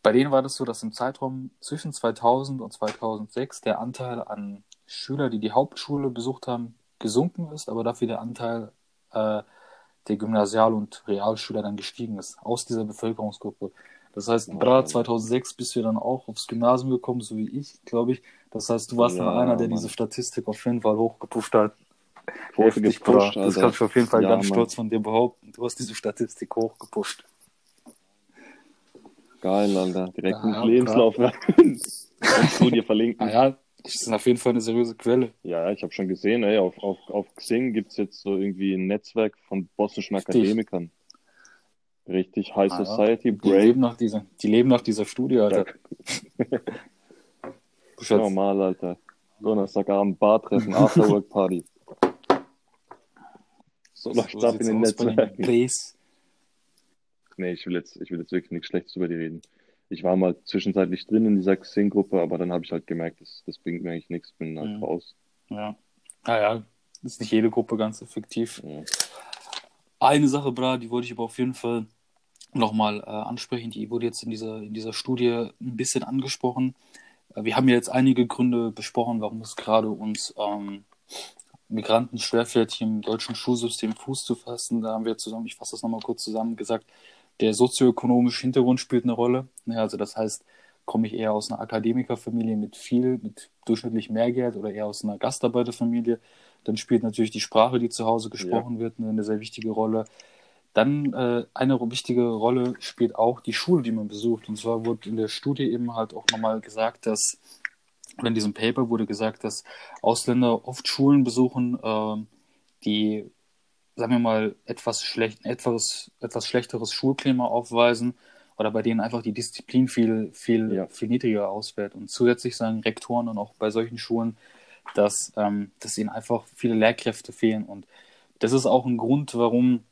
S2: Bei denen war das so, dass im Zeitraum zwischen 2000 und 2006 der Anteil an Schüler, die die Hauptschule besucht haben, gesunken ist, aber dafür der Anteil äh, der Gymnasial- und Realschüler dann gestiegen ist, aus dieser Bevölkerungsgruppe. Das heißt, gerade
S1: Alter.
S2: 2006 bist du dann auch aufs Gymnasium gekommen, so wie ich, glaube ich. Das heißt, du warst dann
S1: Ja,
S2: einer, der
S1: Mann.
S2: diese Statistik auf jeden Fall hochgepusht hat. Heftig,
S1: gepusht,
S2: Bruder. Das
S1: Alter.
S2: kann ich auf jeden Fall
S1: Ja,
S2: ganz
S1: Mann.
S2: stolz von dir behaupten. Du hast diese Statistik hochgepusht.
S1: Geil, Alter. Direkt
S2: Ja,
S1: ins Lebenslauf. Und <laughs> Studie verlinken.
S2: Ah ja, das ist auf jeden Fall eine seriöse Quelle.
S1: Ja, ich habe schon gesehen, ey, auf, auf, auf Xing gibt es jetzt so irgendwie ein Netzwerk von bosnischen
S2: Richtig.
S1: Akademikern. Richtig High
S2: Ah, ja.
S1: Society,
S2: Die
S1: Brave.
S2: leben, nach dieser, die leben nach dieser Studie, Alter. <laughs>
S1: Normal, Alter. Donnerstagabend Bar treffen, <laughs> Afterwork Party. So läuft's
S2: So
S1: ab in den Netzwerken. Nee, ich will jetzt, ich will jetzt wirklich nichts Schlechtes über die reden. Ich war mal zwischenzeitlich drin in dieser Xing-Gruppe, aber dann habe ich halt gemerkt, das, das bringt mir eigentlich nichts, bin halt
S2: Mhm.
S1: raus.
S2: Ja. Naja, ist nicht jede Gruppe ganz effektiv.
S1: Ja.
S2: Eine Sache, Bra, die wollte ich aber auf jeden Fall nochmal äh, ansprechen. Die wurde jetzt in dieser, in dieser Studie ein bisschen angesprochen. Äh, wir haben ja jetzt einige Gründe besprochen, warum es gerade uns ähm, Migranten schwerfällt, hier im deutschen Schulsystem Fuß zu fassen. Da haben wir zusammen, ich fasse das nochmal kurz zusammen, gesagt, der sozioökonomische Hintergrund spielt eine Rolle. Ja, also das heißt, komme ich eher aus einer Akademikerfamilie mit viel, mit durchschnittlich mehr Geld oder eher aus einer Gastarbeiterfamilie, dann spielt natürlich die Sprache, die zu Hause gesprochen wird, eine, eine sehr wichtige Rolle. Dann äh, eine wichtige Rolle spielt auch die Schule, die man besucht. Und zwar wurde in der Studie eben halt auch nochmal gesagt, dass, oder in diesem Paper wurde gesagt, dass Ausländer oft Schulen besuchen, ähm, die, sagen wir mal, etwas, schlecht, etwas, etwas schlechteres Schulklima aufweisen oder bei denen einfach die Disziplin viel, viel,
S1: Ja.
S2: viel niedriger ausfällt. Und zusätzlich sagen Rektoren und auch bei solchen Schulen, dass, ähm, dass ihnen einfach viele Lehrkräfte fehlen. Und das ist auch ein Grund, warum,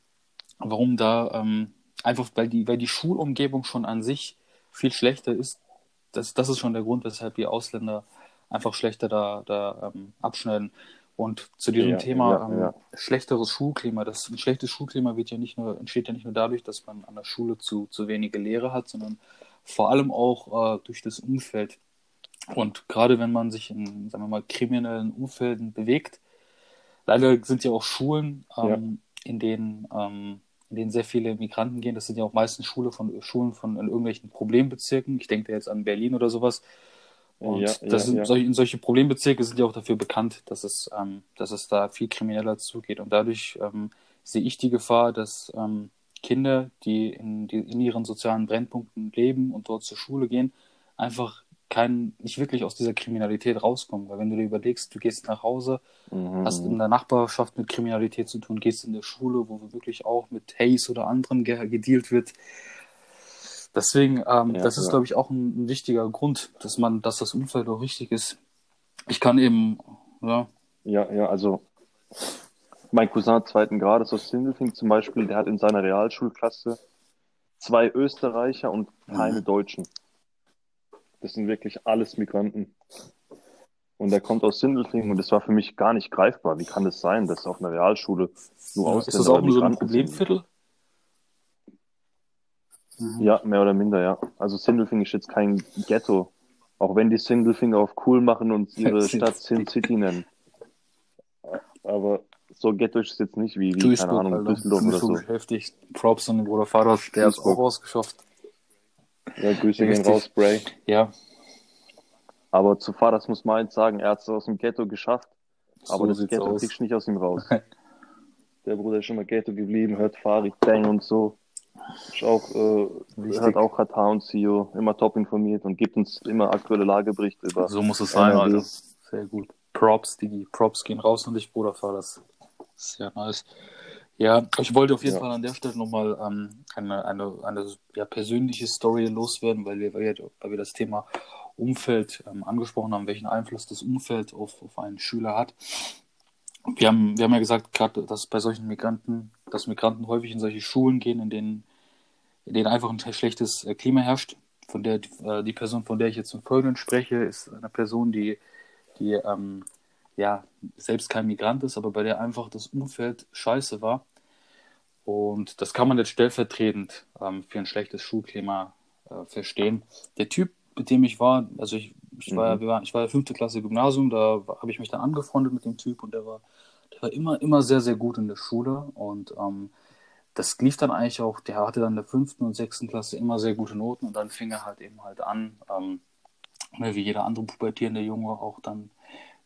S2: warum da ähm, einfach, weil die, weil die Schulumgebung schon an sich viel schlechter ist. Das, das ist schon der Grund, weshalb die Ausländer einfach schlechter da, da ähm, abschneiden. Und zu diesem
S1: Ja,
S2: Thema
S1: ja,
S2: ähm,
S1: ja.
S2: schlechteres Schulklima. Das, ein schlechtes Schulklima wird ja nicht nur, entsteht ja nicht nur dadurch, dass man an der Schule zu, zu wenige Lehrer hat, sondern vor allem auch äh, durch das Umfeld. Und gerade wenn man sich in, sagen wir mal, kriminellen Umfelden bewegt, leider sind ja auch Schulen, ähm, in denen ähm, in denen sehr viele Migranten gehen. Das sind ja auch meistens Schule von, Schulen von in irgendwelchen Problembezirken. Ich denke da jetzt an Berlin oder sowas. Und
S1: Ja,
S2: das
S1: ja,
S2: sind
S1: ja.
S2: Solche, in solche Problembezirke sind ja auch dafür bekannt, dass es, ähm, dass es da viel krimineller zugeht. Und dadurch ähm, sehe ich die Gefahr, dass ähm, Kinder, die in, die in ihren sozialen Brennpunkten leben und dort zur Schule gehen, einfach kein, nicht wirklich aus dieser Kriminalität rauskommen. Weil wenn du dir überlegst, du gehst nach Hause,
S1: Mhm.
S2: hast in der Nachbarschaft mit Kriminalität zu tun, gehst in der Schule, wo wirklich auch mit Haze oder anderen ge gedealt wird. Deswegen, ähm,
S1: Ja,
S2: das ist,
S1: ja.
S2: glaube ich, auch ein, ein wichtiger Grund, dass man, dass das Umfeld auch richtig ist. Ich kann eben, ja,
S1: Ja, ja, also mein Cousin zweiten Grades aus Sindelfing zum Beispiel, der hat in seiner Realschulklasse zwei Österreicher und keine Deutschen. Das sind wirklich alles Migranten. Und der kommt aus Sindelfing und das war für mich gar nicht greifbar. Wie kann das sein, dass auf einer Realschule nur
S2: ist
S1: Ausländer
S2: das auch nur so ein? Problemviertel? Mhm.
S1: Ja, mehr oder minder, ja. Also Sindelfing ist jetzt kein Ghetto. Auch wenn die Sindelfinger auf cool machen und ihre <laughs> Stadt Sin City nennen. Aber so Ghetto ist es jetzt nicht wie, wie keine Ahnung,
S2: Alter.
S1: Düsseldorf oder so.
S2: Heftig. Props an den Bruder Vater, der ist
S1: Duisburg.
S2: auch rausgeschafft.
S1: Ja, Grüße gehen raus, Bray.
S2: Ja,
S1: Aber zu Fadas muss man eins sagen, er hat es aus dem Ghetto geschafft, aber
S2: so
S1: das
S2: sieht's
S1: Ghetto
S2: aus.
S1: kriegst du nicht aus ihm raus. <laughs> Der Bruder ist schon mal Ghetto geblieben, hört Farid Bang und so. Ist auch, äh, hört auch Katar und CEO, immer top informiert und gibt uns immer aktuelle Lageberichte über.
S2: So muss es sein. Alter. Sehr gut. Props, Digi. Props gehen raus an dich, Bruder, Fahr das. Sehr nice. Ja, ich wollte auf jeden
S1: Ja.
S2: Fall an der Stelle nochmal ähm, eine, eine, eine ja, persönliche Story loswerden, weil wir, weil wir, das Thema Umfeld ähm, angesprochen haben, welchen Einfluss das Umfeld auf, auf einen Schüler hat. Wir haben, wir haben ja gesagt, gerade, dass bei solchen Migranten, dass Migranten häufig in solche Schulen gehen, in denen, in denen einfach ein schlechtes äh, Klima herrscht. Von der äh, die Person, von der ich jetzt im Folgenden spreche, ist eine Person, die, die ähm, ja selbst kein Migrant ist, aber bei der einfach das Umfeld scheiße war. Und das kann man jetzt stellvertretend ähm, für ein schlechtes Schulklima äh, verstehen. Der Typ, mit dem ich war, also ich, ich war,
S1: Mhm.
S2: wir waren, ich war ja fünfte Klasse Gymnasium, da habe ich mich dann angefreundet mit dem Typ und der war, der war immer, immer sehr, sehr gut in der Schule und ähm, das lief dann eigentlich auch, der hatte dann in der fünften und sechsten Klasse immer sehr gute Noten und dann fing er halt eben halt an, ähm, ne, wie jeder andere pubertierende Junge auch dann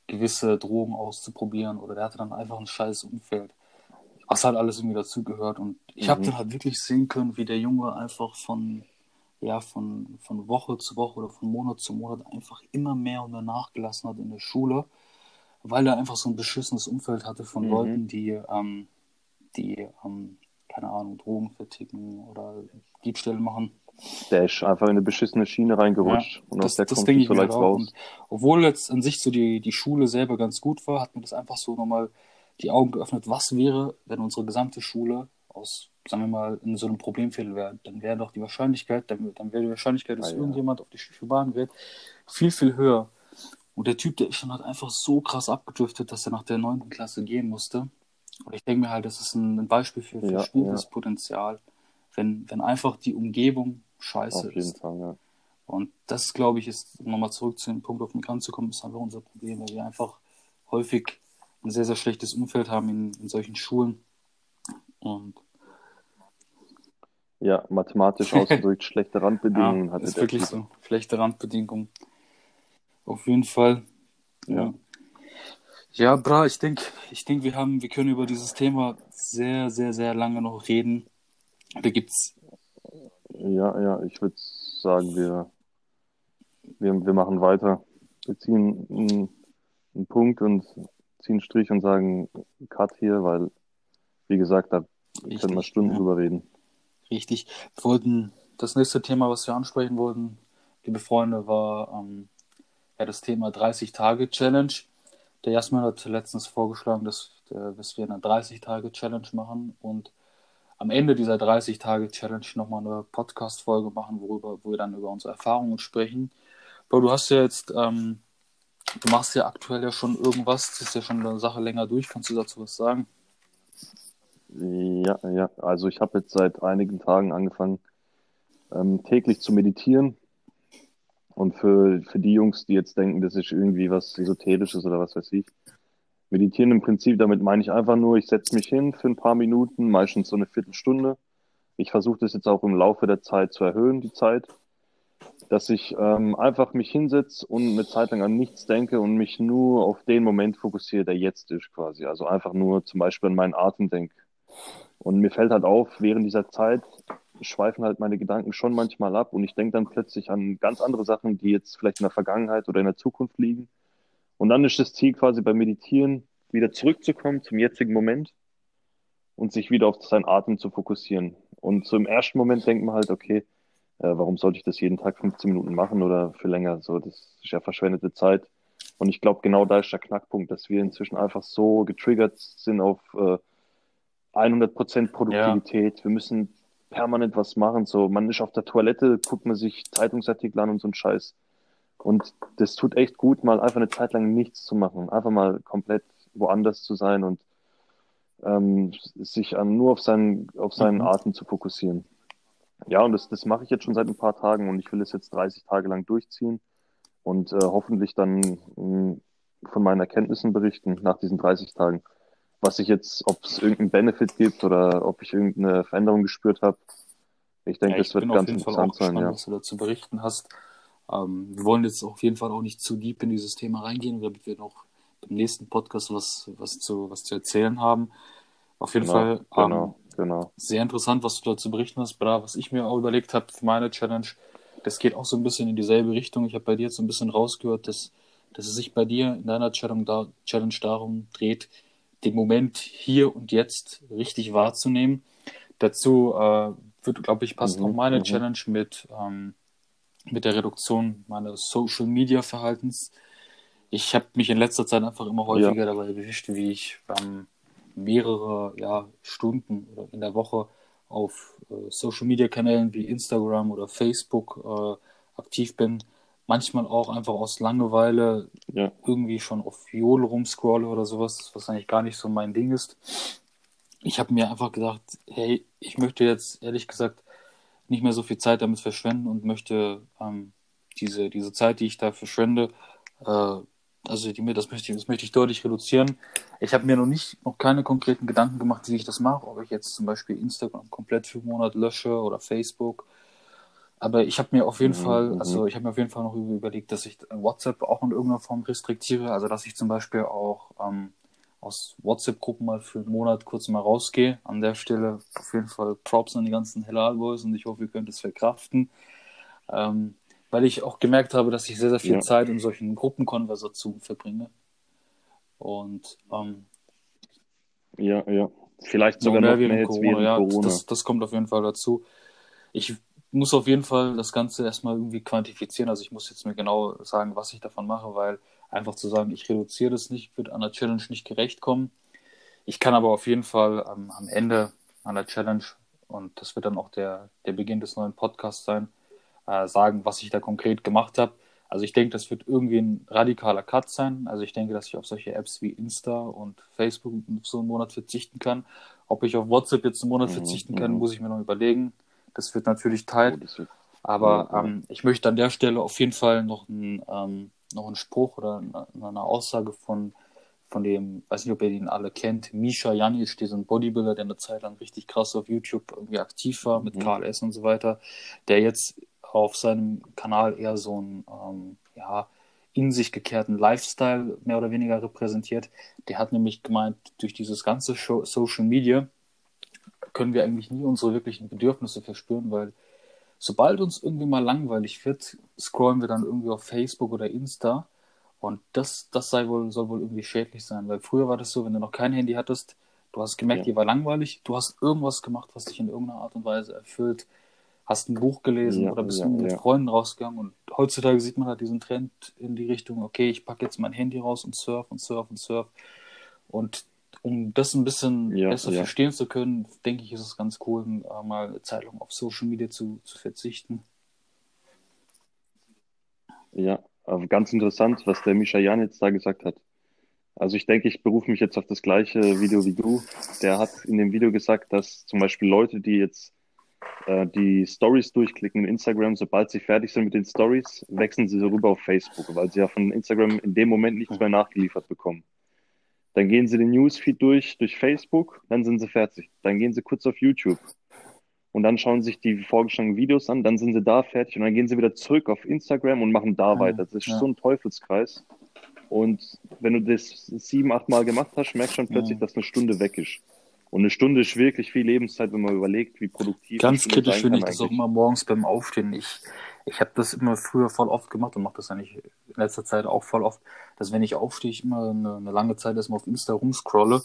S2: gewisse Drogen auszuprobieren oder der hatte dann einfach ein scheiß Umfeld, was halt alles irgendwie dazugehört und ich habe
S1: Mhm.
S2: dann halt wirklich sehen können, wie der Junge einfach von ja, von, von Woche zu Woche oder von Monat zu Monat einfach immer mehr und mehr nachgelassen hat in der Schule, weil er einfach so ein beschissenes Umfeld hatte von
S1: Mhm.
S2: Leuten, die, ähm, die, ähm, keine Ahnung, Drogen verticken oder Diebstähle machen.
S1: Der ist einfach in eine beschissene Schiene reingerutscht und aus
S2: das,
S1: der
S2: das
S1: kommt
S2: denke ich
S1: so leicht raus.
S2: Und obwohl jetzt an sich so die, die Schule selber ganz gut war, hat mir das einfach so nochmal die Augen geöffnet, was wäre, wenn unsere gesamte Schule aus, sagen wir mal, in so einem Problemviertel wäre. Dann wäre doch die Wahrscheinlichkeit, dann, dann wäre die Wahrscheinlichkeit, dass
S1: Ah, ja.
S2: irgendjemand auf die schiefe Bahn gerät, viel, viel höher. Und der Typ, der ist schon halt einfach so krass abgedriftet, dass er nach der neunten Klasse gehen musste. Und ich denke mir halt, das ist ein, Beispiel für
S1: Ja,
S2: verspieltes Potenzial, wenn, wenn einfach die Umgebung scheiße
S1: Auf jeden
S2: ist.
S1: Fall, ja.
S2: Und das, glaube ich, ist, um nochmal zurück zu dem Punkt auf Migranten zu kommen, ist einfach unser Problem, weil wir einfach häufig ein sehr, sehr schlechtes Umfeld haben in, in solchen Schulen. Und
S1: Ja, mathematisch ausgedrückt, <laughs> schlechte Randbedingungen
S2: ja,
S1: hatte
S2: ist wirklich
S1: Typ.
S2: so. Schlechte Randbedingungen. Auf jeden Fall. Ja.
S1: Ja.
S2: Ja, bra, ich denke, ich denk, wir haben, wir können über dieses Thema sehr, sehr, sehr lange noch reden. Da gibt's,
S1: Ja, ja, ich würde sagen, wir, wir, wir machen weiter. Wir ziehen einen, einen Punkt und ziehen einen Strich und sagen Cut hier, weil, wie gesagt, da können wir
S2: Richtig,
S1: Stunden
S2: ja.
S1: drüber reden.
S2: Richtig. Wir wollten, das nächste Thema, was wir ansprechen wollten, liebe Freunde, war ähm, ja, das Thema 30-Tage-Challenge. Der Jasmin hat letztens vorgeschlagen, dass, äh, dass wir eine 30-Tage-Challenge machen und am Ende dieser 30-Tage-Challenge nochmal eine Podcast-Folge machen, worüber, wo wir dann über unsere Erfahrungen sprechen. Bro, du hast ja jetzt, ähm, du machst ja aktuell ja schon irgendwas, das ist ja schon eine Sache länger durch. Kannst du dazu was sagen?
S1: Ja, ja, also ich habe jetzt seit einigen Tagen angefangen, ähm, täglich zu meditieren. Und für, für die Jungs, die jetzt denken, das ist irgendwie was Esoterisches oder was weiß ich, meditieren im Prinzip, damit meine ich einfach nur, ich setze mich hin für ein paar Minuten, meistens so eine Viertelstunde. Ich versuche das jetzt auch im Laufe der Zeit zu erhöhen, die Zeit, dass ich ähm, einfach mich hinsetze und eine Zeit lang an nichts denke und mich nur auf den Moment fokussiere, der jetzt ist quasi. Also einfach nur zum Beispiel an meinen Atem denke. Und mir fällt halt auf, während dieser Zeit schweifen halt meine Gedanken schon manchmal ab und ich denke dann plötzlich an ganz andere Sachen, die jetzt vielleicht in der Vergangenheit oder in der Zukunft liegen. Und dann ist das Ziel quasi beim Meditieren, wieder zurückzukommen zum jetzigen Moment und sich wieder auf seinen Atem zu fokussieren. Und so im ersten Moment denkt man halt, okay, äh, warum sollte ich das jeden Tag 15 Minuten machen oder für länger? So, das ist ja verschwendete Zeit. Und ich glaube, genau da ist der Knackpunkt, dass wir inzwischen einfach so getriggert sind auf äh, 100% Produktivität. Wir müssen permanent was machen. So, man ist auf der Toilette, guckt man sich Zeitungsartikel an und so ein Scheiß. Und das tut echt gut, mal einfach eine Zeit lang nichts zu machen. Einfach mal komplett woanders zu sein und ähm, sich an, nur auf seinen, auf seinen
S2: Mhm.
S1: Atem zu fokussieren. Ja, und das, das mache ich jetzt schon seit ein paar Tagen und ich will es jetzt 30 Tage lang durchziehen und äh, hoffentlich dann mh, von meinen Erkenntnissen berichten nach diesen 30 Tagen. Was ich jetzt, ob es irgendeinen Benefit gibt oder ob ich irgendeine Veränderung gespürt habe, Ich denke,
S2: Ja, ich
S1: das wird
S2: bin auf
S1: ganz
S2: jeden Fall auch
S1: interessant sein,
S2: gespannt,
S1: ja.
S2: was du dazu berichten hast. Ähm, wir wollen jetzt auf jeden Fall auch nicht zu deep in dieses Thema reingehen, damit wir noch im nächsten Podcast was, was, zu, was zu erzählen haben. Auf jeden
S1: Genau,
S2: Fall ähm,
S1: genau, genau.
S2: sehr interessant, was du dazu berichten hast, Bra. Was ich mir auch überlegt habe für meine Challenge, das geht auch so ein bisschen in dieselbe Richtung. Ich habe bei dir jetzt so ein bisschen rausgehört, dass, dass es sich bei dir in deiner Challenge, da, Challenge darum dreht, den Moment hier und jetzt richtig wahrzunehmen. Dazu äh, wird, glaube ich, passt
S1: Mhm,
S2: auch meine
S1: mhm.
S2: Challenge mit, ähm, mit der Reduktion meines Social Media Verhaltens. Ich habe mich in letzter Zeit einfach immer häufiger dabei erwischt, wie ich ähm, mehrere ja, Stunden oder in der Woche auf äh, Social Media Kanälen wie Instagram oder Facebook äh, aktiv bin. Manchmal auch einfach aus Langeweile
S1: Ja,
S2: irgendwie schon auf Jodel rumscrolle oder sowas, was eigentlich gar nicht so mein Ding ist. Ich habe mir einfach gedacht, hey, ich möchte jetzt ehrlich gesagt nicht mehr so viel Zeit damit verschwenden und möchte ähm, diese, diese Zeit, die ich da verschwende, äh, also die mir, das möchte ich, das möchte ich deutlich reduzieren. Ich habe mir noch nicht, noch keine konkreten Gedanken gemacht, wie ich das mache, ob ich jetzt zum Beispiel Instagram komplett für einen Monat lösche oder Facebook. Aber ich habe mir auf jeden
S1: Mhm,
S2: Fall,
S1: mhm.
S2: also ich habe mir auf jeden Fall noch überlegt, dass ich WhatsApp auch in irgendeiner Form restriktiere. Also dass ich zum Beispiel auch ähm, aus WhatsApp-Gruppen mal für einen Monat kurz mal rausgehe. An der Stelle auf jeden Fall Props an die ganzen Hellal Boys und ich hoffe, ihr könnt es verkraften. Ähm, weil ich auch gemerkt habe, dass ich sehr, sehr viel
S1: Ja.
S2: Zeit in solchen Gruppenkonversationen verbringe. Und ähm,
S1: ja, ja. Vielleicht
S2: noch
S1: sogar noch mehr
S2: während
S1: jetzt
S2: Corona, ja,
S1: Corona.
S2: Das, das kommt auf jeden Fall dazu. Ich muss auf jeden Fall das Ganze erstmal irgendwie quantifizieren. Also ich muss jetzt mir genau sagen, was ich davon mache, weil einfach zu sagen, ich reduziere das nicht, wird an der Challenge nicht gerecht kommen. Ich kann aber auf jeden Fall ähm, am Ende an der Challenge, und das wird dann auch der, der Beginn des neuen Podcasts sein, äh, sagen, was ich da konkret gemacht habe. Also ich denke, das wird irgendwie ein radikaler Cut sein. Also ich denke, dass ich auf solche Apps wie Insta und Facebook so einen Monat verzichten kann. Ob ich auf WhatsApp jetzt einen Monat
S1: Mhm,
S2: verzichten kann,
S1: mhm.
S2: muss ich mir noch überlegen. Das wird natürlich
S1: Oh,
S2: Teil.
S1: wird,
S2: Aber ähm, ich möchte an der Stelle auf jeden Fall noch einen, ähm, noch einen Spruch oder eine, Aussage von, von dem, weiß nicht, ob ihr den alle kennt, Misha Janic, diesen Bodybuilder, der eine Zeit lang richtig krass auf YouTube irgendwie aktiv war mit
S1: Mhm.
S2: KLS und so weiter, der jetzt auf seinem Kanal eher so einen ähm, ja, in sich gekehrten Lifestyle mehr oder weniger repräsentiert. Der hat nämlich gemeint, durch dieses ganze Show, Social Media können wir eigentlich nie unsere wirklichen Bedürfnisse verspüren, weil sobald uns irgendwie mal langweilig wird, scrollen wir dann irgendwie auf Facebook oder Insta. Und das, das sei wohl, soll wohl irgendwie schädlich sein, weil früher war das so, wenn du noch kein Handy hattest, du hast gemerkt,
S1: Ja.
S2: dir war langweilig, du hast irgendwas gemacht, was dich in irgendeiner Art und Weise erfüllt, hast ein Buch gelesen
S1: Ja,
S2: oder bist
S1: ja,
S2: mit. Freunden rausgegangen und heutzutage sieht man halt diesen Trend in die Richtung, okay, ich packe jetzt mein Handy raus und surf und surf und surf. Und um das ein bisschen
S1: Ja,
S2: besser
S1: ja.
S2: verstehen zu können, denke ich, ist es ganz cool, äh, mal eine Zeit lang auf Social Media zu, zu verzichten.
S1: Ja, aber ganz interessant, was der Misha Jan jetzt da gesagt hat. Also ich denke, ich berufe mich jetzt auf das gleiche Video wie du. Der hat in dem Video gesagt, dass zum Beispiel Leute, die jetzt äh, die Stories durchklicken in Instagram, sobald sie fertig sind mit den Stories, wechseln sie rüber auf Facebook, weil sie ja von Instagram in dem Moment nichts mehr nachgeliefert bekommen. Dann gehen sie den Newsfeed durch, durch Facebook, dann sind sie fertig. Dann gehen sie kurz auf YouTube und dann schauen sich die vorgeschlagenen Videos an, dann sind sie da fertig und dann gehen sie wieder zurück auf Instagram und machen da
S2: Mhm,
S1: weiter. Das ist
S2: ja.
S1: so ein Teufelskreis. Und wenn du das sieben, acht Mal gemacht hast, merkst du schon plötzlich,
S2: Mhm.
S1: dass eine Stunde weg ist. Und eine Stunde ist wirklich viel Lebenszeit, wenn man überlegt, wie produktiv
S2: Ganz kritisch finde ich das auch immer morgens beim Aufstehen. Ich, ich habe das immer früher voll oft gemacht und mache das eigentlich in letzter Zeit auch voll oft, dass wenn ich aufstehe, ich immer eine, eine lange Zeit erstmal auf Insta rumscrolle.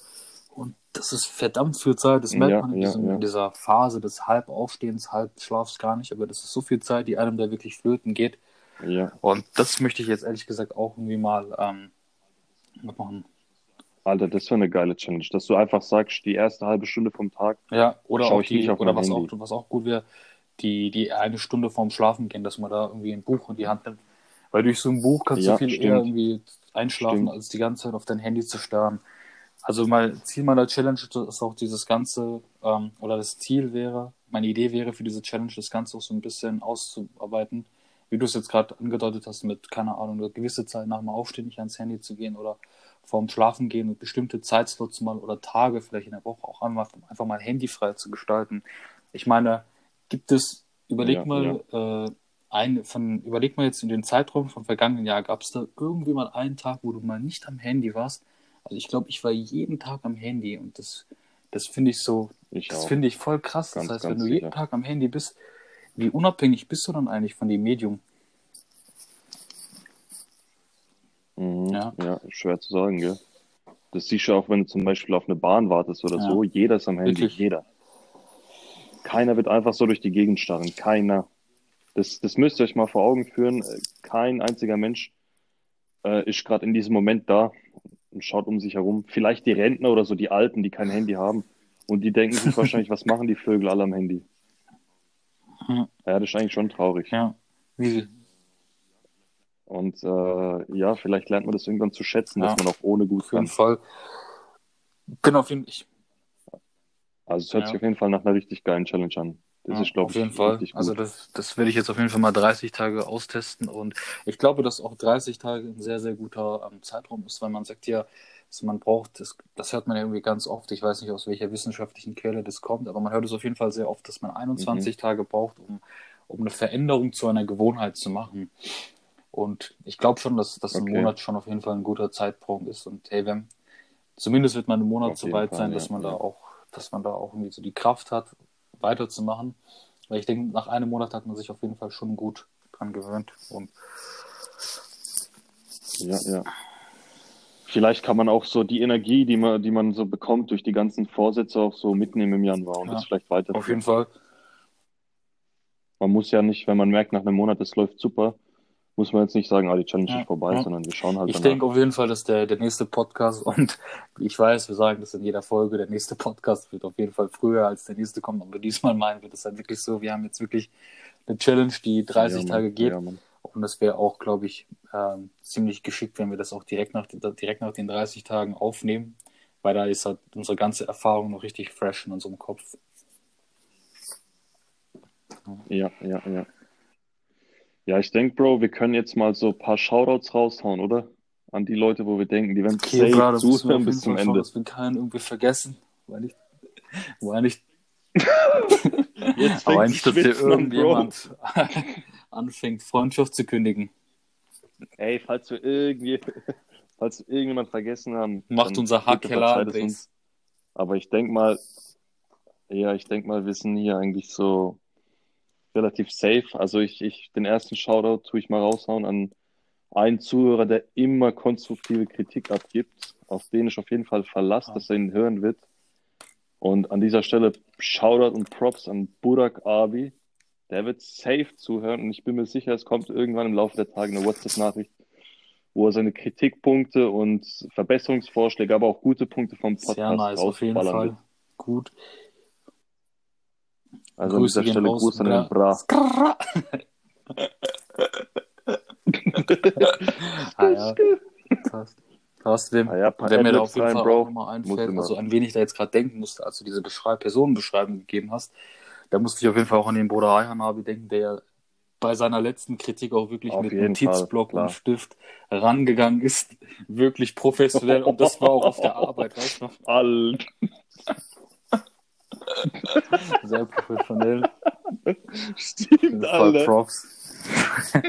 S2: Und das ist verdammt viel Zeit. Das merkt
S1: Ja,
S2: man in,
S1: ja,
S2: diesem,
S1: ja.
S2: in dieser Phase des Halbaufstehens, Halbschlafs gar nicht. Aber das ist so viel Zeit, die einem da wirklich flöten geht.
S1: Ja,
S2: Und das möchte ich jetzt ehrlich gesagt auch irgendwie mal ähm, machen.
S1: Alter, das wäre eine geile Challenge, dass du einfach sagst, die erste halbe Stunde vom Tag,
S2: Ja, oder
S1: Schau
S2: auch
S1: ich nicht
S2: die,
S1: auf
S2: oder was auch,
S1: Handy.
S2: was auch gut wäre, die, die eine Stunde vorm Schlafen gehen, dass man da irgendwie ein Buch in die Hand nimmt. Weil durch so ein Buch kannst
S1: Ja,
S2: du viel
S1: stimmt.
S2: eher irgendwie einschlafen,
S1: Stimmt.
S2: als die ganze Zeit auf dein Handy zu starren. Also mal Ziel meiner Challenge ist auch dieses Ganze, ähm, oder das Ziel wäre, meine Idee wäre für diese Challenge, das Ganze auch so ein bisschen auszuarbeiten, wie du es jetzt gerade angedeutet hast, mit, keine Ahnung, eine gewisse Zeit nach dem Aufstehen nicht ans Handy zu gehen oder vorm Schlafen gehen und bestimmte Zeitslots mal oder Tage vielleicht in der Woche auch einmal, einfach mal handyfrei zu gestalten. Ich meine, Gibt es, überleg
S1: Ja,
S2: mal, Äh, ein, von, überleg mal jetzt in den Zeitraum vom vergangenen Jahr, gab es da irgendwie mal einen Tag, wo du mal nicht am Handy warst? Also ich glaube, ich war jeden Tag am Handy und das, das finde ich so,
S1: Ich
S2: das finde ich voll krass.
S1: Ganz,
S2: das heißt, wenn du jeden
S1: sicher.
S2: Tag am Handy bist, wie unabhängig bist du dann eigentlich von dem Medium?
S1: Mhm.
S2: Ja.
S1: Ja. schwer zu sagen, gell? Das siehst du auch, wenn du zum Beispiel auf eine Bahn wartest oder
S2: Ja.
S1: so. Jeder ist am Handy,
S2: Wirklich.
S1: jeder. Keiner wird einfach so durch die Gegend starren, keiner. Das, das müsst ihr euch mal vor Augen führen. Kein einziger Mensch äh, ist gerade in diesem Moment da und schaut um sich herum. Vielleicht die Rentner oder so, die Alten, die kein Handy haben. Und die denken sich <laughs> wahrscheinlich, was machen die Vögel alle am Handy?
S2: Ja.
S1: Das ist eigentlich schon traurig.
S2: Ja. Wie,
S1: Und äh, ja, vielleicht lernt man das irgendwann zu schätzen,
S2: Ja.
S1: dass man auch ohne gut
S2: auf jeden
S1: kann.
S2: Fall. Bin auf jeden Fall.
S1: Also es hört
S2: Ja.
S1: sich auf jeden Fall nach einer richtig geilen Challenge an. Das
S2: Ja,
S1: ist, glaube
S2: auf
S1: ich,
S2: jeden Fall.
S1: richtig gut.
S2: Also das, das werde ich jetzt auf jeden Fall mal 30 Tage austesten und ich glaube, dass auch 30 Tage ein sehr, sehr guter ähm, Zeitraum ist, weil man sagt ja, dass man braucht, das, das hört man ja irgendwie ganz oft, ich weiß nicht, aus welcher wissenschaftlichen Quelle das kommt, aber man hört es auf jeden Fall sehr oft, dass man
S1: Mhm.
S2: 21 Tage braucht, um, um eine Veränderung zu einer Gewohnheit zu machen. Und ich glaube schon, dass, dass ein
S1: Okay.
S2: Monat schon auf jeden Fall ein guter Zeitpunkt ist. Und hey, wenn, zumindest wird man im Monat
S1: Auf
S2: so weit
S1: Fall,
S2: sein,
S1: ja,
S2: dass man da
S1: ja.
S2: auch, dass man da auch irgendwie so die Kraft hat, weiterzumachen. Weil ich denke, nach einem Monat hat man sich auf jeden Fall schon gut dran gewöhnt. Und
S1: Ja, ja. Vielleicht kann man auch so die Energie, die man, die man so bekommt durch die ganzen Vorsätze auch so mitnehmen im Januar und
S2: Ja,
S1: das vielleicht weiter.
S2: auf jeden Fall.
S1: Man muss ja nicht, wenn man merkt, nach einem Monat, das läuft super, muss man jetzt nicht sagen, ah, die Challenge
S2: Ja,
S1: ist vorbei,
S2: ja.
S1: sondern wir schauen halt
S2: Ich
S1: danach.
S2: denke auf jeden Fall, dass der, der nächste Podcast, <laughs> und ich weiß, wir sagen das in jeder Folge, der nächste Podcast wird auf jeden Fall früher als der nächste kommen, aber diesmal meinen wir das halt wirklich so, wir haben jetzt wirklich eine Challenge, die 30
S1: Ja.
S2: Tage geht und das wäre auch, glaube ich, ähm, ziemlich geschickt, wenn wir das auch direkt nach, direkt nach den 30 Tagen aufnehmen, weil da ist halt unsere ganze Erfahrung noch richtig fresh in unserem Kopf.
S1: Ja, ja, ja. Ja, ich denke, Bro, wir können jetzt mal so ein paar Shoutouts raushauen, oder? An die Leute, wo wir denken, die werden
S2: Okay,
S1: safe
S2: Bro,
S1: zuhören bis zum
S2: Fall
S1: Ende.
S2: dass wir keinen irgendwie vergessen, weil ich, weil ich <laughs>
S1: Jetzt
S2: Aber nicht, dass dir
S1: an,
S2: irgendjemand <laughs> anfängt, Freundschaft zu kündigen.
S1: Ey, falls wir irgendwie, <laughs> falls wir irgendjemand vergessen haben,
S2: Macht unser Hackkeller.
S1: Aber ich denke mal, ja, ich denke mal, wir sind hier eigentlich so relativ safe. Also ich, ich, den ersten Shoutout tue ich mal raushauen an einen Zuhörer, der immer konstruktive Kritik abgibt, auf den ich auf jeden Fall Verlass,
S2: Ja.
S1: dass er ihn hören wird. Und an dieser Stelle Shoutout und Props an Burak Abi. Der wird safe zuhören und ich bin mir sicher, es kommt irgendwann im Laufe der Tage eine WhatsApp-Nachricht, wo er seine Kritikpunkte und Verbesserungsvorschläge, aber auch gute Punkte vom Podcast
S2: Sehr nice, auf jeden Fall.
S1: wird.
S2: Gut.
S1: Also
S2: Grüße
S1: an dieser Stelle Gruß an
S2: Bra.
S1: den Bra. <laughs>
S2: Ah, ja. Passt. Passt, wem,
S1: Ah ja,
S2: wenn mir da auf jeden Fall
S1: Bro.
S2: auch nochmal
S1: Muss
S2: einfällt, also an wen ich da jetzt gerade denken musste, als du diese Beschreib Personenbeschreibung gegeben hast, da musste ich auf jeden Fall auch an den Bruder Ayhanabi denken, der ja bei seiner letzten Kritik auch wirklich
S1: Auf
S2: mit Notizblock
S1: Fall,
S2: und. Stift rangegangen ist, wirklich professionell und das war auch auf der Arbeit, weißt du <laughs> noch?
S1: Alt.
S2: Sehr professionell.
S1: Stimmt,
S2: Voll
S1: Alter.
S2: Props. <laughs>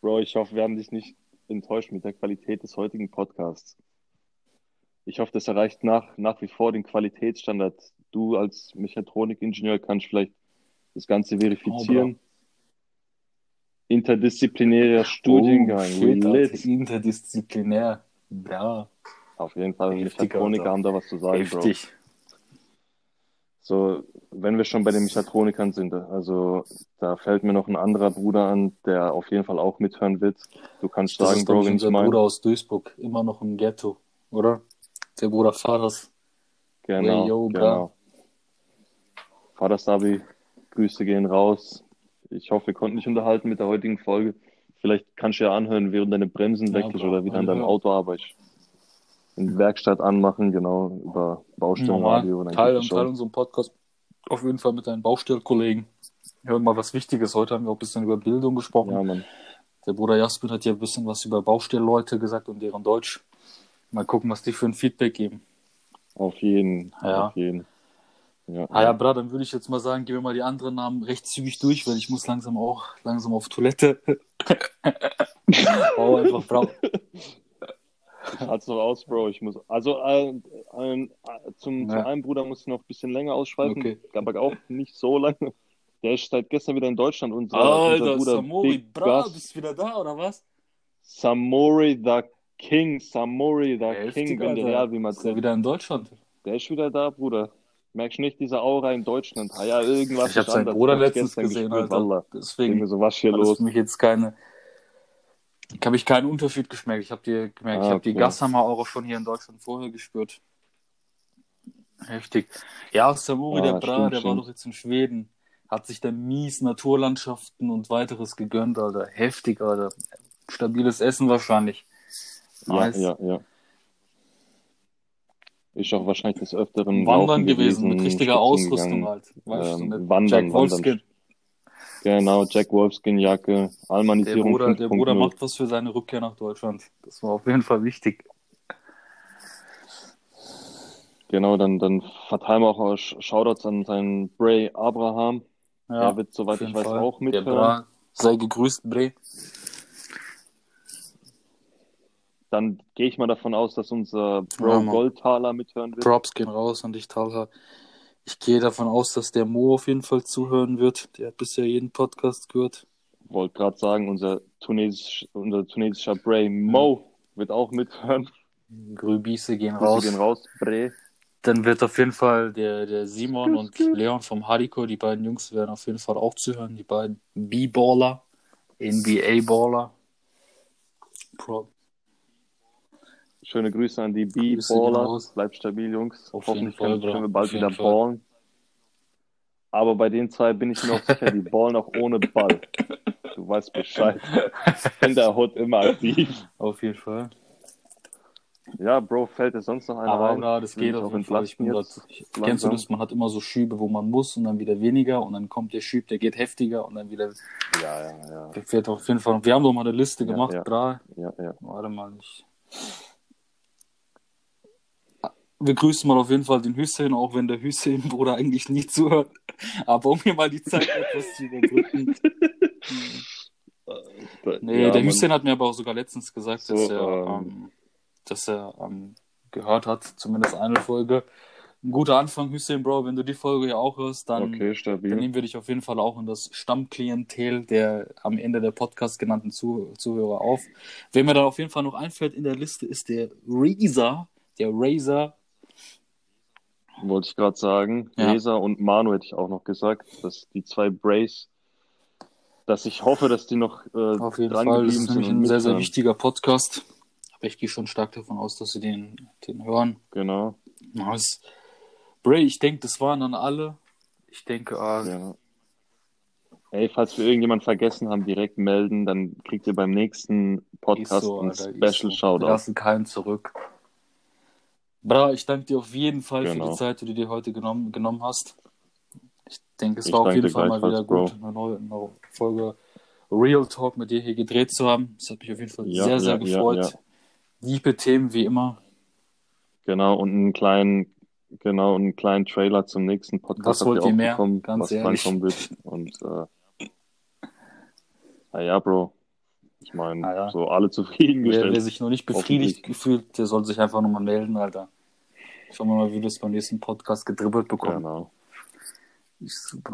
S1: Bro, ich hoffe, wir haben dich nicht enttäuscht mit der Qualität des heutigen Podcasts. Ich hoffe, das erreicht nach, nach wie vor den Qualitätsstandard. Du als Mechatronikingenieur kannst vielleicht das Ganze verifizieren. Interdisziplinärer Studiengang.
S2: Oh, shit, Alter, interdisziplinär. Ja,
S1: Auf jeden Fall,
S2: Heftig,
S1: Mechatroniker
S2: Alter.
S1: haben da was zu sagen, Bro. So, wenn wir schon bei den Mechatronikern sind, also da fällt mir noch ein anderer Bruder an, der auf jeden Fall auch mithören wird. Du kannst
S2: Das
S1: sagen,
S2: ist,
S1: Bro,
S2: ich,
S1: wenn ich
S2: unser
S1: meine.
S2: Bruder aus Duisburg, immer noch im Ghetto, oder? Der Bruder Fares.
S1: Genau,
S2: Hey, yo,
S1: genau. Vaterstabi, Grüße gehen raus. Ich hoffe, wir konnten dich unterhalten mit der heutigen Folge. Vielleicht kannst du ja anhören, während deine Bremsen
S2: Ja,
S1: wechselst
S2: bra,
S1: oder wieder an deinem. Auto arbeitest. In Werkstatt anmachen, genau, über Baustellenradio.
S2: Teil, Teil unserem Podcast auf jeden Fall mit deinen Baustellkollegen. Hör mal was Wichtiges. Heute haben wir auch ein bisschen über Bildung gesprochen.
S1: Ja, Mann.
S2: Der Bruder Jasmin hat ja ein bisschen was über Baustellleute gesagt und deren Deutsch. Mal gucken, was die für ein Feedback geben.
S1: Auf jeden,
S2: Ja.
S1: auf jeden. Ja,
S2: Ah ja, bra, dann würde ich jetzt mal sagen, gehen wir mal die anderen Namen recht zügig durch, weil ich muss langsam auch langsam auf Toilette. <laughs> oh, einfach bra. <laughs>
S1: Halt's noch aus, Bro. Ich muss. Also äh, äh, zum,
S2: Ja.
S1: zum einen Bruder muss ich noch ein bisschen länger ausschweifen,
S2: Okay.
S1: aber auch nicht so lange. Der ist seit gestern wieder in Deutschland. Unser,
S2: Alter,
S1: unser Bruder
S2: Samori,
S1: Big
S2: bra,
S1: Gus.
S2: bist du wieder da, oder was?
S1: Samori the King, Samori the
S2: Heftig,
S1: King, wenn der. Real wie man
S2: Ist er wieder in Deutschland?
S1: Der ist wieder da, Bruder. Merkst du nicht diese Aura in Deutschland? Ah ja, irgendwas
S2: Ich habe
S1: ist
S2: seinen
S1: anders.
S2: Bruder letztens gesehen,
S1: gespürt,
S2: Alter.
S1: Wallah.
S2: Deswegen
S1: so, was hier los?
S2: für mich jetzt keine. Habe ich keinen Unterschied geschmeckt. Ich habe die gemerkt, ich
S1: Ah,
S2: habe die. Gashammer auch schon hier in Deutschland vorher gespürt. Heftig. Ja, Samuri,
S1: Ah,
S2: der Bra, der war doch jetzt in Schweden. Hat sich da mies Naturlandschaften und weiteres gegönnt, Alter. Heftig, Alter. Stabiles Essen wahrscheinlich. Nice.
S1: Ja, ja, ja. Ist auch wahrscheinlich des Öfteren
S2: Wandern
S1: laufen
S2: gewesen, mit richtiger Ausrüstung
S1: gegangen.
S2: halt. Weißt
S1: Ähm,
S2: du, mit
S1: wandern,
S2: Jack Wolfskin.
S1: Genau, Jack Wolfskin Jacke,
S2: Der
S1: Almanisierung
S2: Bruder, der Bruder
S1: 5.0.
S2: macht was für seine Rückkehr nach Deutschland. Das war auf jeden Fall wichtig.
S1: Genau, dann, dann verteilen wir auch Sh- Shoutouts an seinen Bray Abraham.
S2: Ja,
S1: Der wird, soweit ich weiß,
S2: Fall.
S1: auch
S2: Der
S1: mithören.
S2: Bra, sei gegrüßt, Bre.
S1: Dann gehe ich mal davon aus, dass unser Bro
S2: Ja, Mann.
S1: Goldtaler mithören wird.
S2: Props gehen raus an dich, Talha. Ich gehe davon aus, dass der Mo auf jeden Fall zuhören wird. Der hat bisher jeden Podcast gehört.
S1: Wollte gerade sagen, unser, tunesisch, unser tunesischer Bray Mo wird auch mithören.
S2: Grübise gehen
S1: Grüße
S2: raus.
S1: gehen raus, Bray.
S2: Dann wird auf jeden Fall der, der Simon und Leon vom Hardcore, die beiden Jungs werden auf jeden Fall auch zuhören. Die beiden B-Baller, NBA-Baller. Pro
S1: Schöne Grüße an die B-Baller. Bleibt stabil, Jungs.
S2: Auf
S1: Hoffentlich
S2: jeden Fall,
S1: können, können wir bald wieder
S2: Fall.
S1: ballen. Aber bei den zwei bin ich mir auch sicher, die ballen auch ohne Ball. Du weißt Bescheid. In der Hut immer aktiv.
S2: auf jeden Fall.
S1: Ja, Bro, fällt dir sonst noch einer
S2: Aber
S1: ein?
S2: ja, das geht auf
S1: auch
S2: jeden Fall. Ich bin grad, kennst du das? Man hat immer so Schübe, wo man muss und dann wieder weniger und dann kommt der Schüb, der geht heftiger und dann wieder.
S1: Ja, ja, ja.
S2: Der fährt auf jeden Fall. Wir haben doch mal eine Liste
S1: Ja,
S2: gemacht,
S1: ja.
S2: Bra.
S1: Ja, ja.
S2: Warte mal, ich. Wir grüßen mal auf jeden Fall den Hüssein, auch wenn der Hüssein Bruder eigentlich nicht zuhört. Aber um mir mal die Zeit etwas zu überbrücken. Nee,
S1: ja,
S2: der. Hüssein hat mir aber auch sogar letztens gesagt,
S1: So,
S2: dass er,
S1: ähm,
S2: ähm, dass er ähm, gehört hat, zumindest eine Folge. Ein guter Anfang, Hüssein, Bro. Wenn du die Folge ja auch hörst, dann,
S1: Okay,
S2: dann nehmen wir dich auf jeden Fall auch in das Stammklientel der am Ende der Podcast genannten Zuh Zuhörer auf. Wer mir dann auf jeden Fall noch einfällt in der Liste, ist der Razor. Der Razor.
S1: Wollte ich gerade sagen.
S2: Ja.
S1: Reza und Manu hätte ich auch noch gesagt, dass die zwei Brace, dass ich hoffe, dass die noch äh,
S2: Auf jeden
S1: dran
S2: Fall. Das
S1: geblieben
S2: ist
S1: sind
S2: nämlich ein sehr, sehr wichtiger Podcast. Aber ich gehe schon stark davon aus, dass sie den, den hören.
S1: Genau.
S2: Nice. Bray, ich denke, das waren dann alle. Ich denke, ah,
S1: Ja. Ey, falls wir irgendjemand vergessen haben, direkt melden, dann kriegt ihr beim nächsten Podcast
S2: so,
S1: ein
S2: Alter, ist
S1: Special
S2: so. Wir
S1: Shoutout.
S2: lassen keinen zurück. Bra, ich danke dir auf jeden Fall für
S1: Genau.
S2: die Zeit, die du dir heute genommen, genommen hast. Ich denke, es
S1: Ich
S2: war auf jeden Fall mal wieder
S1: gleichfalls,
S2: gut, eine neue, neue Folge Real Talk mit dir hier gedreht zu haben. Das hat mich auf jeden Fall
S1: Ja,
S2: sehr, sehr
S1: ja, ja,
S2: gefreut.
S1: ja.
S2: Liebe Themen wie immer.
S1: Genau, und einen kleinen, genau, einen kleinen Trailer zum nächsten Podcast
S2: Was
S1: habt
S2: wollt ihr mehr?
S1: bekommen,
S2: Ganz
S1: was
S2: ehrlich.
S1: wird. Und äh, na ja, Bro. Ich meine,
S2: Alter. Ah,
S1: so alle zufriedengestellt.
S2: Wer, wer sich noch nicht befriedigt gefühlt, der soll sich einfach nochmal melden, Alter. Schauen wir mal, wie wir es beim nächsten Podcast gedribbelt bekommen.
S1: Genau.
S2: Ist super.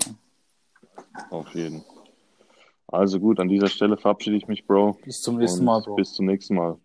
S1: Auf jeden. Also gut, an dieser Stelle verabschiede ich mich, Bro.
S2: Bis zum nächsten Mal, Bro.
S1: Bis zum nächsten Mal.